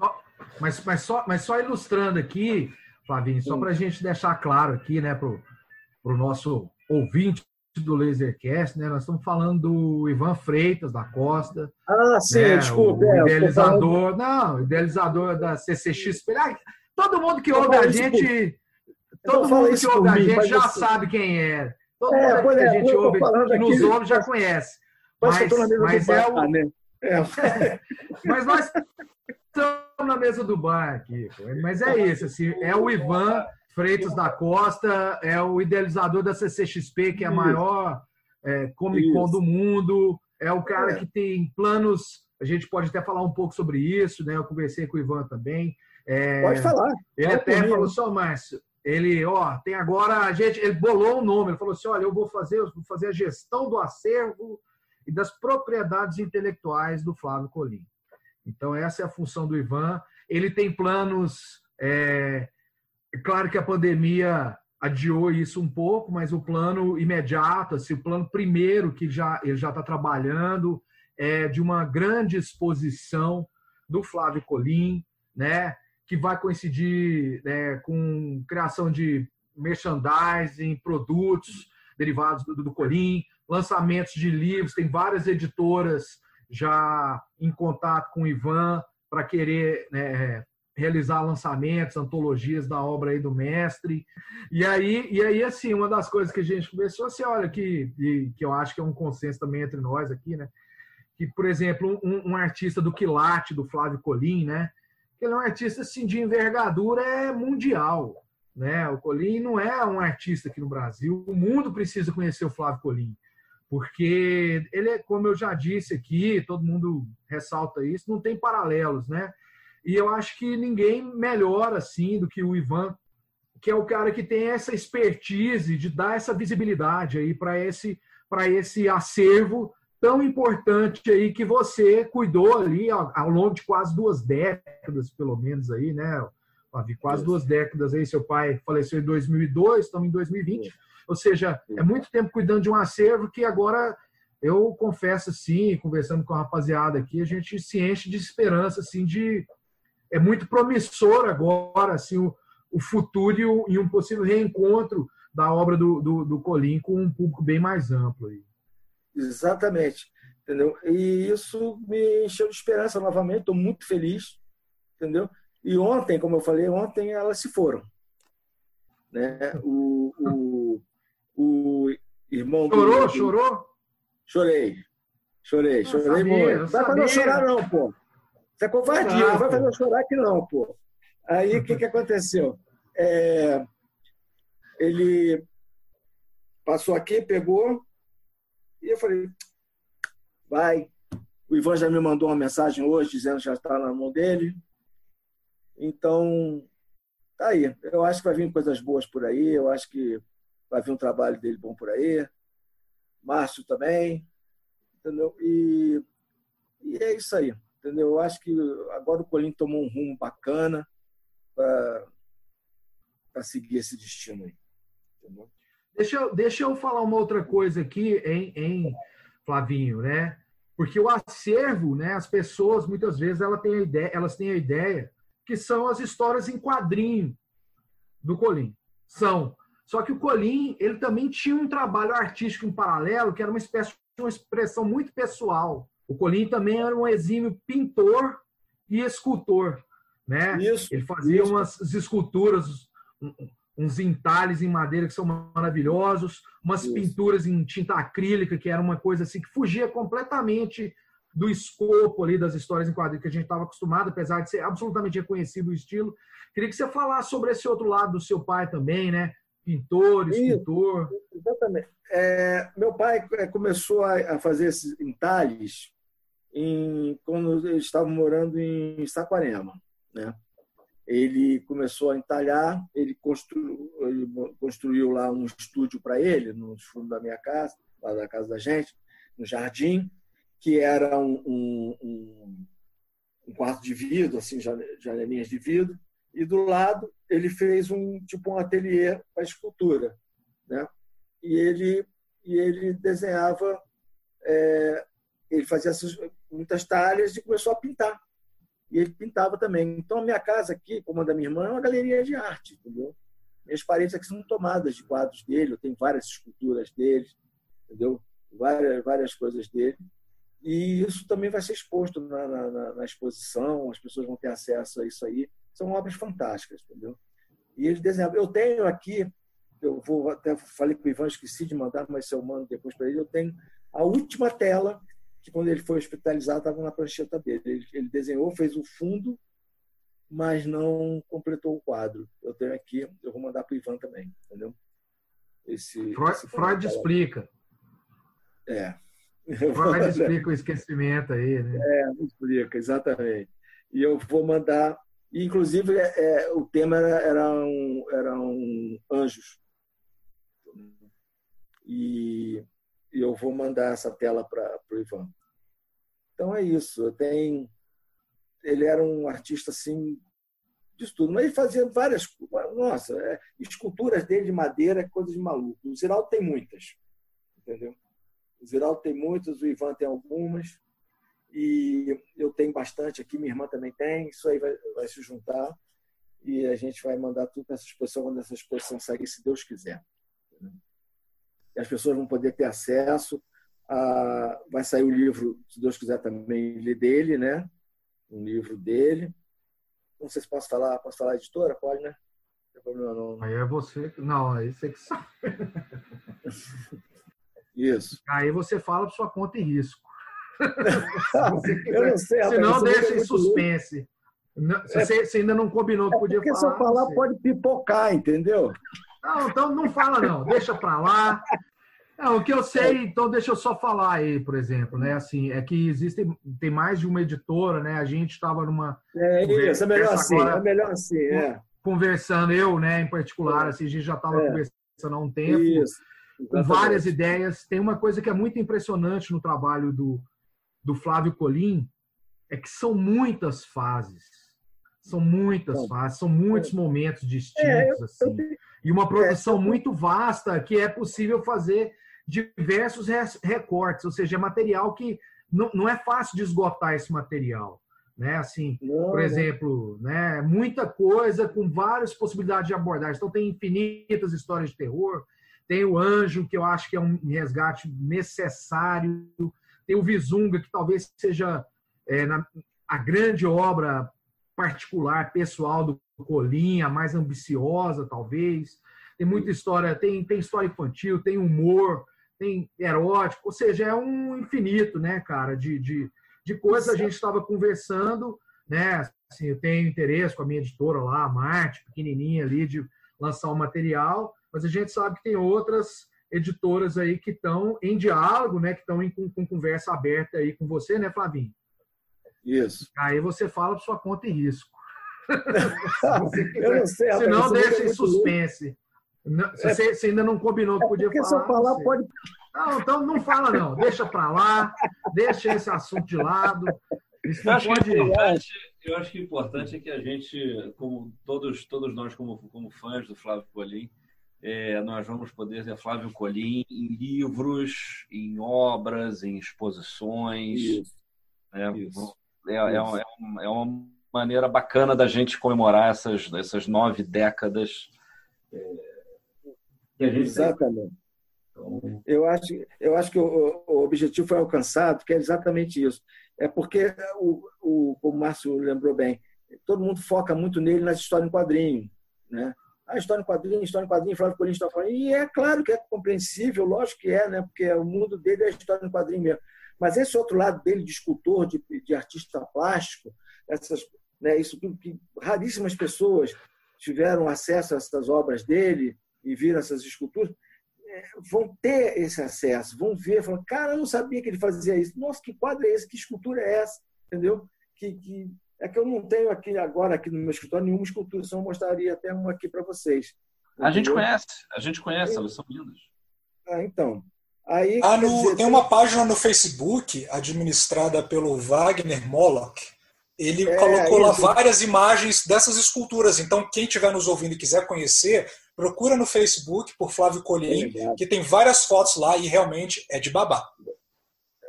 Mas, mas, só, mas só ilustrando aqui, Flavinho, só para a gente deixar claro aqui, né, para o nosso ouvinte do Lasercast, né? Nós estamos falando do Ivan Freitas da Costa. Ah, sim, né? desculpa. O é, idealizador, não, idealizador da CCXP. Todo mundo que ouve a gente, todo mundo que ouve a gente já sabe quem é. Todo é, que a é, gente ouve, que nos ouve já conhece. Mas, mas é o. Né? É. <laughs> mas nós estamos na mesa do bar aqui. Mas é isso, assim, é o Ivan Freitas da Costa é o idealizador da CCXP, que é a maior é, Comic Con do mundo. É o cara é. que tem planos. A gente pode até falar um pouco sobre isso, né? Eu conversei com o Ivan também. É, pode falar. Ele Fala até comigo. falou só, Márcio. Ele, ó, tem agora a gente, ele bolou o um nome. Ele falou assim, olha, eu vou fazer, eu vou fazer a gestão do acervo e das propriedades intelectuais do Flávio Colim. Então essa é a função do Ivan. Ele tem planos é, é claro que a pandemia adiou isso um pouco, mas o plano imediato, assim, o plano primeiro que já ele já está trabalhando é de uma grande exposição do Flávio Colim, né, que vai coincidir né, com criação de merchandising, produtos derivados do, do Colim, lançamentos de livros, tem várias editoras já em contato com o Ivan para querer né, realizar lançamentos, antologias da obra aí do mestre. E aí, e aí assim, uma das coisas que a gente começou, assim, olha, que, que eu acho que é um consenso também entre nós aqui, né? Que, por exemplo, um, um artista do Quilate, do Flávio Colim, né? Ele é um artista assim, de envergadura é mundial. Né? O Colim não é um artista aqui no Brasil. O mundo precisa conhecer o Flávio Colim. Porque ele é, como eu já disse aqui, todo mundo ressalta isso, não tem paralelos, né? E eu acho que ninguém melhor assim do que o Ivan, que é o cara que tem essa expertise de dar essa visibilidade aí para esse para esse acervo tão importante aí que você cuidou ali ao, ao, longo de quase duas décadas, pelo menos aí, né? Quase duas décadas aí, seu pai faleceu em 2002, estamos em 2020. Ou seja, é muito tempo cuidando de um acervo que agora eu confesso assim, conversando com a rapaziada aqui, a gente se enche de esperança assim de é muito promissor agora assim, o, o futuro e, o, e, um possível reencontro da obra do, do, do Colim com um público bem mais amplo. Aí. Exatamente. Entendeu? E isso me encheu de esperança novamente, estou muito feliz. Entendeu? E ontem, como eu falei, ontem elas se foram. Né? O, o, o irmão chorou, do... chorou? Chorei. Chorei, chorei sabia, muito. Não dá para não chorar, não, pô. Você é covardia, não vai fazer eu chorar aqui não, pô. Aí o que, que aconteceu? É, ele passou aqui, pegou, e eu falei, vai. O Ivan já me mandou uma mensagem hoje dizendo que já está na mão dele. Então, tá aí. Eu acho que vai vir coisas boas por aí. Eu acho que vai vir um trabalho dele bom por aí. Márcio também. Entendeu? E, e é isso aí. Entendeu? Eu acho que agora o Colim tomou um rumo bacana para seguir esse destino aí. Entendeu? Deixa eu, deixa eu falar uma outra coisa aqui, em, em Flavinho, né? Porque o acervo, né, as pessoas muitas vezes elas têm a ideia, elas têm a ideia que são as histórias em quadrinho do Colim. São. Só que o Colim, ele também tinha um trabalho artístico em paralelo, que era uma espécie de uma expressão muito pessoal. O Colim também era um exímio pintor e escultor, né? Isso, ele fazia isso. umas esculturas, uns entalhes em madeira que são maravilhosos, umas Isso. pinturas em tinta acrílica, que era uma coisa assim que fugia completamente do escopo ali das histórias em quadrinhos que a gente estava acostumado, apesar de ser absolutamente reconhecido o estilo. Queria que você falasse sobre esse outro lado do seu pai também, né? Pintor, escultor. Isso, exatamente. É, meu pai é, começou a fazer esses entalhes em, quando eles estavam morando em Saquarema, né? Ele começou a entalhar, ele construiu, ele construiu lá um estúdio para ele, no fundo da minha casa, lá da casa da gente, no jardim, que era um, um, um quarto de vidro, assim, janelinhas de vidro, e do lado ele fez um tipo um ateliê para escultura, né? E ele e ele desenhava, é, ele fazia essas, muitas talhas e começou a pintar e ele pintava também. Então, a minha casa aqui, como a da minha irmã, é uma galeria de arte, entendeu? Minhas paredes aqui são tomadas de quadros dele, eu tenho várias esculturas dele, entendeu? Várias, várias coisas dele. E isso também vai ser exposto na, na, na, exposição, as pessoas vão ter acesso a isso aí. São obras fantásticas, entendeu? E ele desenhava. Eu tenho aqui, eu vou até falei com o Ivan, esqueci de mandar, mas se eu mando depois para ele, eu tenho a última tela que quando ele foi hospitalizado estava na prancheta dele. Ele, ele, desenhou, fez o fundo, mas não completou o quadro. Eu tenho aqui, eu vou mandar para o Ivan também, entendeu? Esse, Freud, esse Freud explica. É. Freud explica o esquecimento aí, né? É, explica, exatamente. E eu vou mandar. Inclusive, é, é, o tema era, era, um, era um anjos. E e eu vou mandar essa tela para o Ivan. Então é isso. Tenho, ele era um artista assim de tudo, mas ele fazia várias, nossa, é, esculturas dele de madeira, coisas de maluco. O Ziraldo tem muitas, entendeu? O Ziraldo tem muitas, o Ivan tem algumas e eu tenho bastante aqui, minha irmã também tem. Isso aí vai, vai se juntar e a gente vai mandar tudo para essa exposição quando essa exposição sair, se Deus quiser. Entendeu? E as pessoas vão poder ter acesso. A, vai sair o livro, se Deus quiser também ler dele, né? Um livro dele. Não sei se posso falar, posso falar editora? Pode, né? Não tem problema não. Aí é você, não, aí você que sabe. <laughs> Isso. Aí você fala por sua conta e risco. <laughs> eu não sei. Se não, deixa em suspense. se é, você, ainda não combinou que podia é porque falar. Porque se eu falar, pode pipocar, entendeu? Não, então não fala não, deixa para lá. Não, o que eu sei, então deixa eu só falar aí, por exemplo, né? Assim, é que existem tem mais de uma editora, né? A gente estava numa É isso, é melhor assim, é melhor assim, é. Conversando eu, né, em particular, é. assim, a gente já estava é. conversando há um tempo. Isso. Com várias ideias. Tem uma coisa que é muito impressionante no trabalho do, do Flávio Colim, é que são muitas fases. São muitas fases, são muitos é. momentos distintos, é, eu, assim. Eu, e uma produção é, muito vasta que é possível fazer diversos recortes, ou seja, é material que não, não é fácil de esgotar esse material. Né? Assim, não, por exemplo, né? muita coisa com várias possibilidades de abordagem. Então, tem infinitas histórias de terror. Tem o Anjo, que eu acho que é um resgate necessário. Tem o Visunga, que talvez seja é, na, a grande obra particular, pessoal do Colinha, mais ambiciosa, talvez. Tem muita história, tem, tem história infantil, tem humor, tem erótico, ou seja, é um infinito, né, cara, de, de, de coisas. A gente estava conversando, né, Assim, eu tenho interesse com a minha editora lá, a Marte, pequenininha ali, de lançar um material, mas a gente sabe que tem outras editoras aí que estão em diálogo, né, que estão com, com, conversa aberta aí com você, né, Flavinho? Isso. Aí você fala por sua conta e risco. <laughs> eu não sei. Se não, deixa em suspense. Não, se é, você, você, ainda não combinou que podia porque falar. Porque se eu falar, pode. Não, então não fala, não. Deixa para lá, deixa esse assunto de lado. Isso eu, acho eu acho que o importante é que a gente, como todos, todos nós, como, como fãs do Flávio Colim, é, nós vamos poder ver Flávio Colim em livros, em obras, em exposições. Isso. É, Isso. É, é, é, uma, é uma maneira bacana da gente comemorar essas, essas nove décadas. É, Exatamente. Então... Eu, acho, eu acho que o, o, objetivo foi alcançado, que é exatamente isso. É porque, o, o, como o Márcio lembrou bem, todo mundo foca muito nele nas histórias em quadrinho. Né? A história em quadrinho, história em quadrinho, Flávio Corinthians está falando. E é claro que é compreensível, lógico que é, né? porque o mundo dele é a história em quadrinho mesmo. Mas esse outro lado dele, de escultor, de, de artista plástico, essas, né, isso tudo que raríssimas pessoas tiveram acesso a essas obras dele e viram essas esculturas, é, vão ter esse acesso, vão ver, falam, cara, eu não sabia que ele fazia isso. Nossa, que quadro é esse? Que escultura é essa? Entendeu? Que, que é que eu não tenho aqui agora aqui no meu escritório nenhuma escultura, eu mostraria até uma aqui para vocês. Entendeu? A gente conhece, a gente conhece, elas são lindas. Ah, então. Aí, ah, no, dizer, tem uma página no Facebook administrada pelo Wagner Moloch. Ele é, colocou lá várias imagens dessas esculturas. Então, quem estiver nos ouvindo e quiser conhecer, procura no Facebook por Flávio Colim, que tem várias fotos lá e realmente é de babá.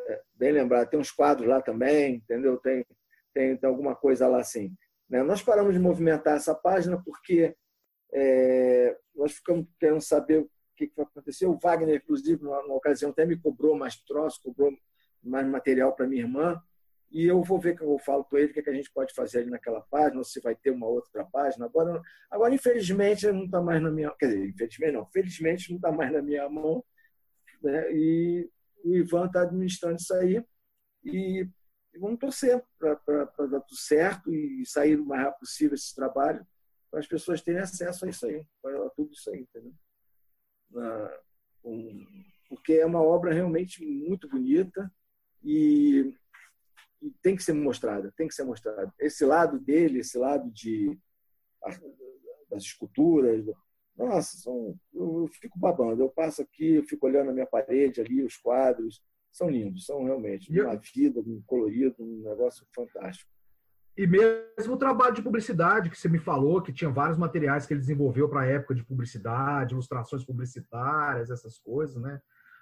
É, bem lembrado. Tem uns quadros lá também, entendeu? Tem, tem, tem alguma coisa lá assim. Né? Nós paramos de movimentar essa página porque é, nós ficamos querendo saber que, que vai acontecer. O Wagner, inclusive, numa ocasião, até me cobrou mais troço, cobrou mais material para minha irmã. E eu vou ver que eu falo com ele o que, é que a gente pode fazer ali naquela página, ou se vai ter uma outra página. Agora, agora infelizmente, não está mais na minha. Quer dizer, infelizmente não, felizmente não está mais na minha mão. Né? E o Ivan está administrando isso aí. E, vamos torcer para dar tudo certo e sair o mais rápido possível esse trabalho, para as pessoas terem acesso a isso aí, a tudo isso aí, entendeu? na, um, porque é uma obra realmente muito bonita e, e, tem que ser mostrada, tem que ser mostrada. Esse lado dele, esse lado de das esculturas, nossa, são, eu, eu fico babando. Eu passo aqui, eu fico olhando a minha parede ali, os quadros, são lindos, são realmente uma vida, um colorido, um negócio fantástico. E mesmo o trabalho de publicidade que você me falou, que tinha vários materiais que ele desenvolveu para a época de publicidade, ilustrações publicitárias, essas coisas, né?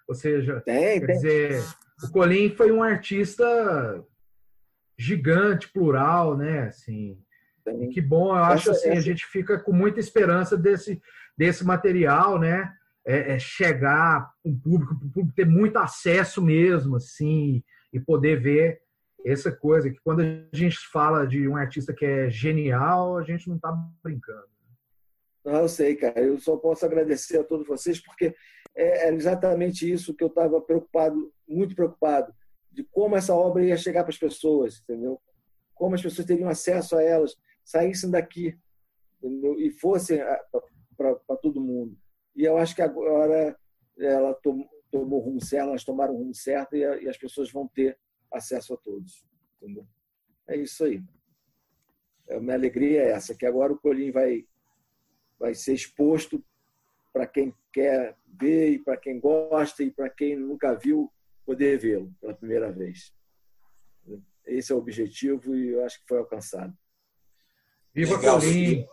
Ou seja, tem, quer tem. dizer, o Colin foi um artista gigante, plural, né? Assim, que bom, eu acho assim, a gente fica com muita esperança desse, desse material, né? É, é chegar um público, o público ter muito acesso mesmo, assim, e poder ver essa coisa que quando a gente fala de um artista que é genial, a gente não está brincando. Não, eu sei, cara. Eu só posso agradecer a todos vocês, porque é exatamente isso que eu estava preocupado, muito preocupado, de como essa obra ia chegar para as pessoas, entendeu? Como as pessoas teriam acesso a elas, saíssem daqui, entendeu? E fossem para todo mundo. E eu acho que agora ela tomou, tomou o rumo certo, elas tomaram o rumo certo e, e as pessoas vão ter acesso a todos. Entendeu? É isso aí. A minha alegria é essa, que agora o Colim vai, vai ser exposto para quem quer ver e para quem gosta e para quem nunca viu poder vê-lo pela primeira vez. Esse é o objetivo e eu acho que foi alcançado. Viva Legal, Colim!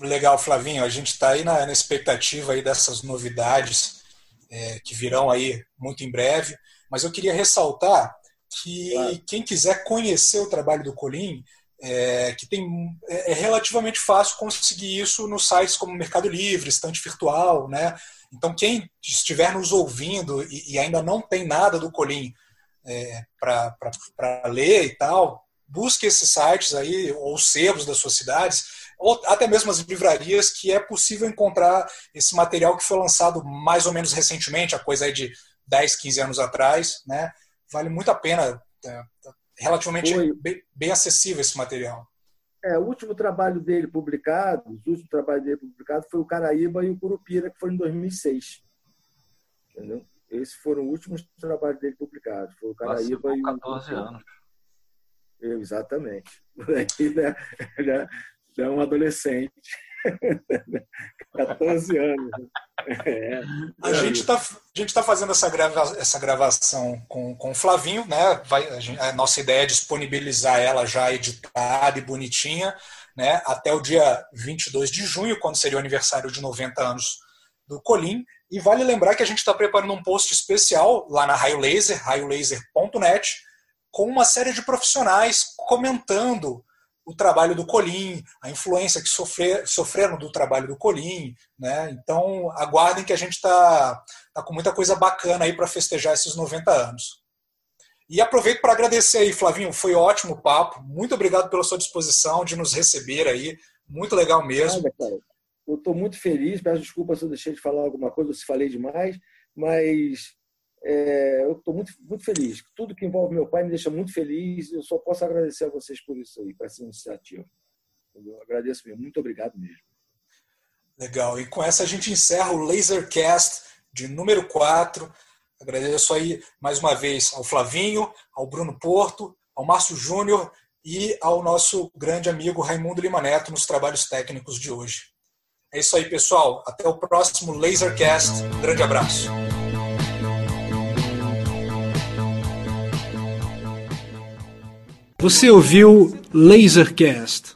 Legal, Flavinho. A gente está aí na, na, expectativa aí dessas novidades é, que virão aí muito em breve. Mas eu queria ressaltar que claro. quem quiser conhecer o trabalho do Colim, é, que tem é, é, relativamente fácil conseguir isso nos sites como Mercado Livre, Estante Virtual, né? Então quem estiver nos ouvindo e, e ainda não tem nada do Colim é, para ler e tal, busque esses sites aí ou sebos das suas cidades ou até mesmo as livrarias que é possível encontrar esse material que foi lançado mais ou menos recentemente, a coisa aí de 10, 15 anos atrás, né? Vale muito a pena é, relativamente bem, bem, acessível esse material. É, o último trabalho dele publicado, o último trabalho dele publicado foi o Caraíba e o Curupira, que foi em 2006. Entendeu? Esses foram os últimos trabalhos dele publicados. Foi o Caraíba e o 14 anos. Eu, exatamente. Aí, né, já, já é um adolescente. <laughs> 14 anos. É. A gente está tá fazendo essa, grava, essa gravação com, com o Flavinho, né? Vai, a, gente, a, nossa ideia é disponibilizar ela já editada e bonitinha, né? Até o dia 22 de junho, quando seria o aniversário de 90 anos do Colim. E vale lembrar que a gente está preparando um post especial lá na Raio Laser, raiolaser.net, com uma série de profissionais comentando o trabalho do Colim, a influência que sofrer, sofreram do trabalho do Colim. Né? Então, aguardem que a gente está tá com muita coisa bacana aí para festejar esses 90 anos. E aproveito para agradecer aí, Flavinho, foi ótimo o papo. Muito obrigado pela sua disposição de nos receber aí. Muito legal mesmo. Nada, eu estou muito feliz, peço desculpa se eu deixei de falar alguma coisa se falei demais, mas é, eu estou muito, muito feliz. Tudo que envolve meu pai me deixa muito feliz. Eu só posso agradecer a vocês por isso aí, por essa iniciativa. Eu agradeço mesmo. Muito obrigado mesmo. Legal. E com essa a gente encerra o Lasercast de número 4. Agradeço aí mais uma vez ao Flavinho, ao Bruno Porto, ao Márcio Júnior e ao nosso grande amigo Raimundo Lima Neto nos trabalhos técnicos de hoje. É isso aí, pessoal. Até o próximo Lasercast. Grande abraço. Você ouviu Lasercast.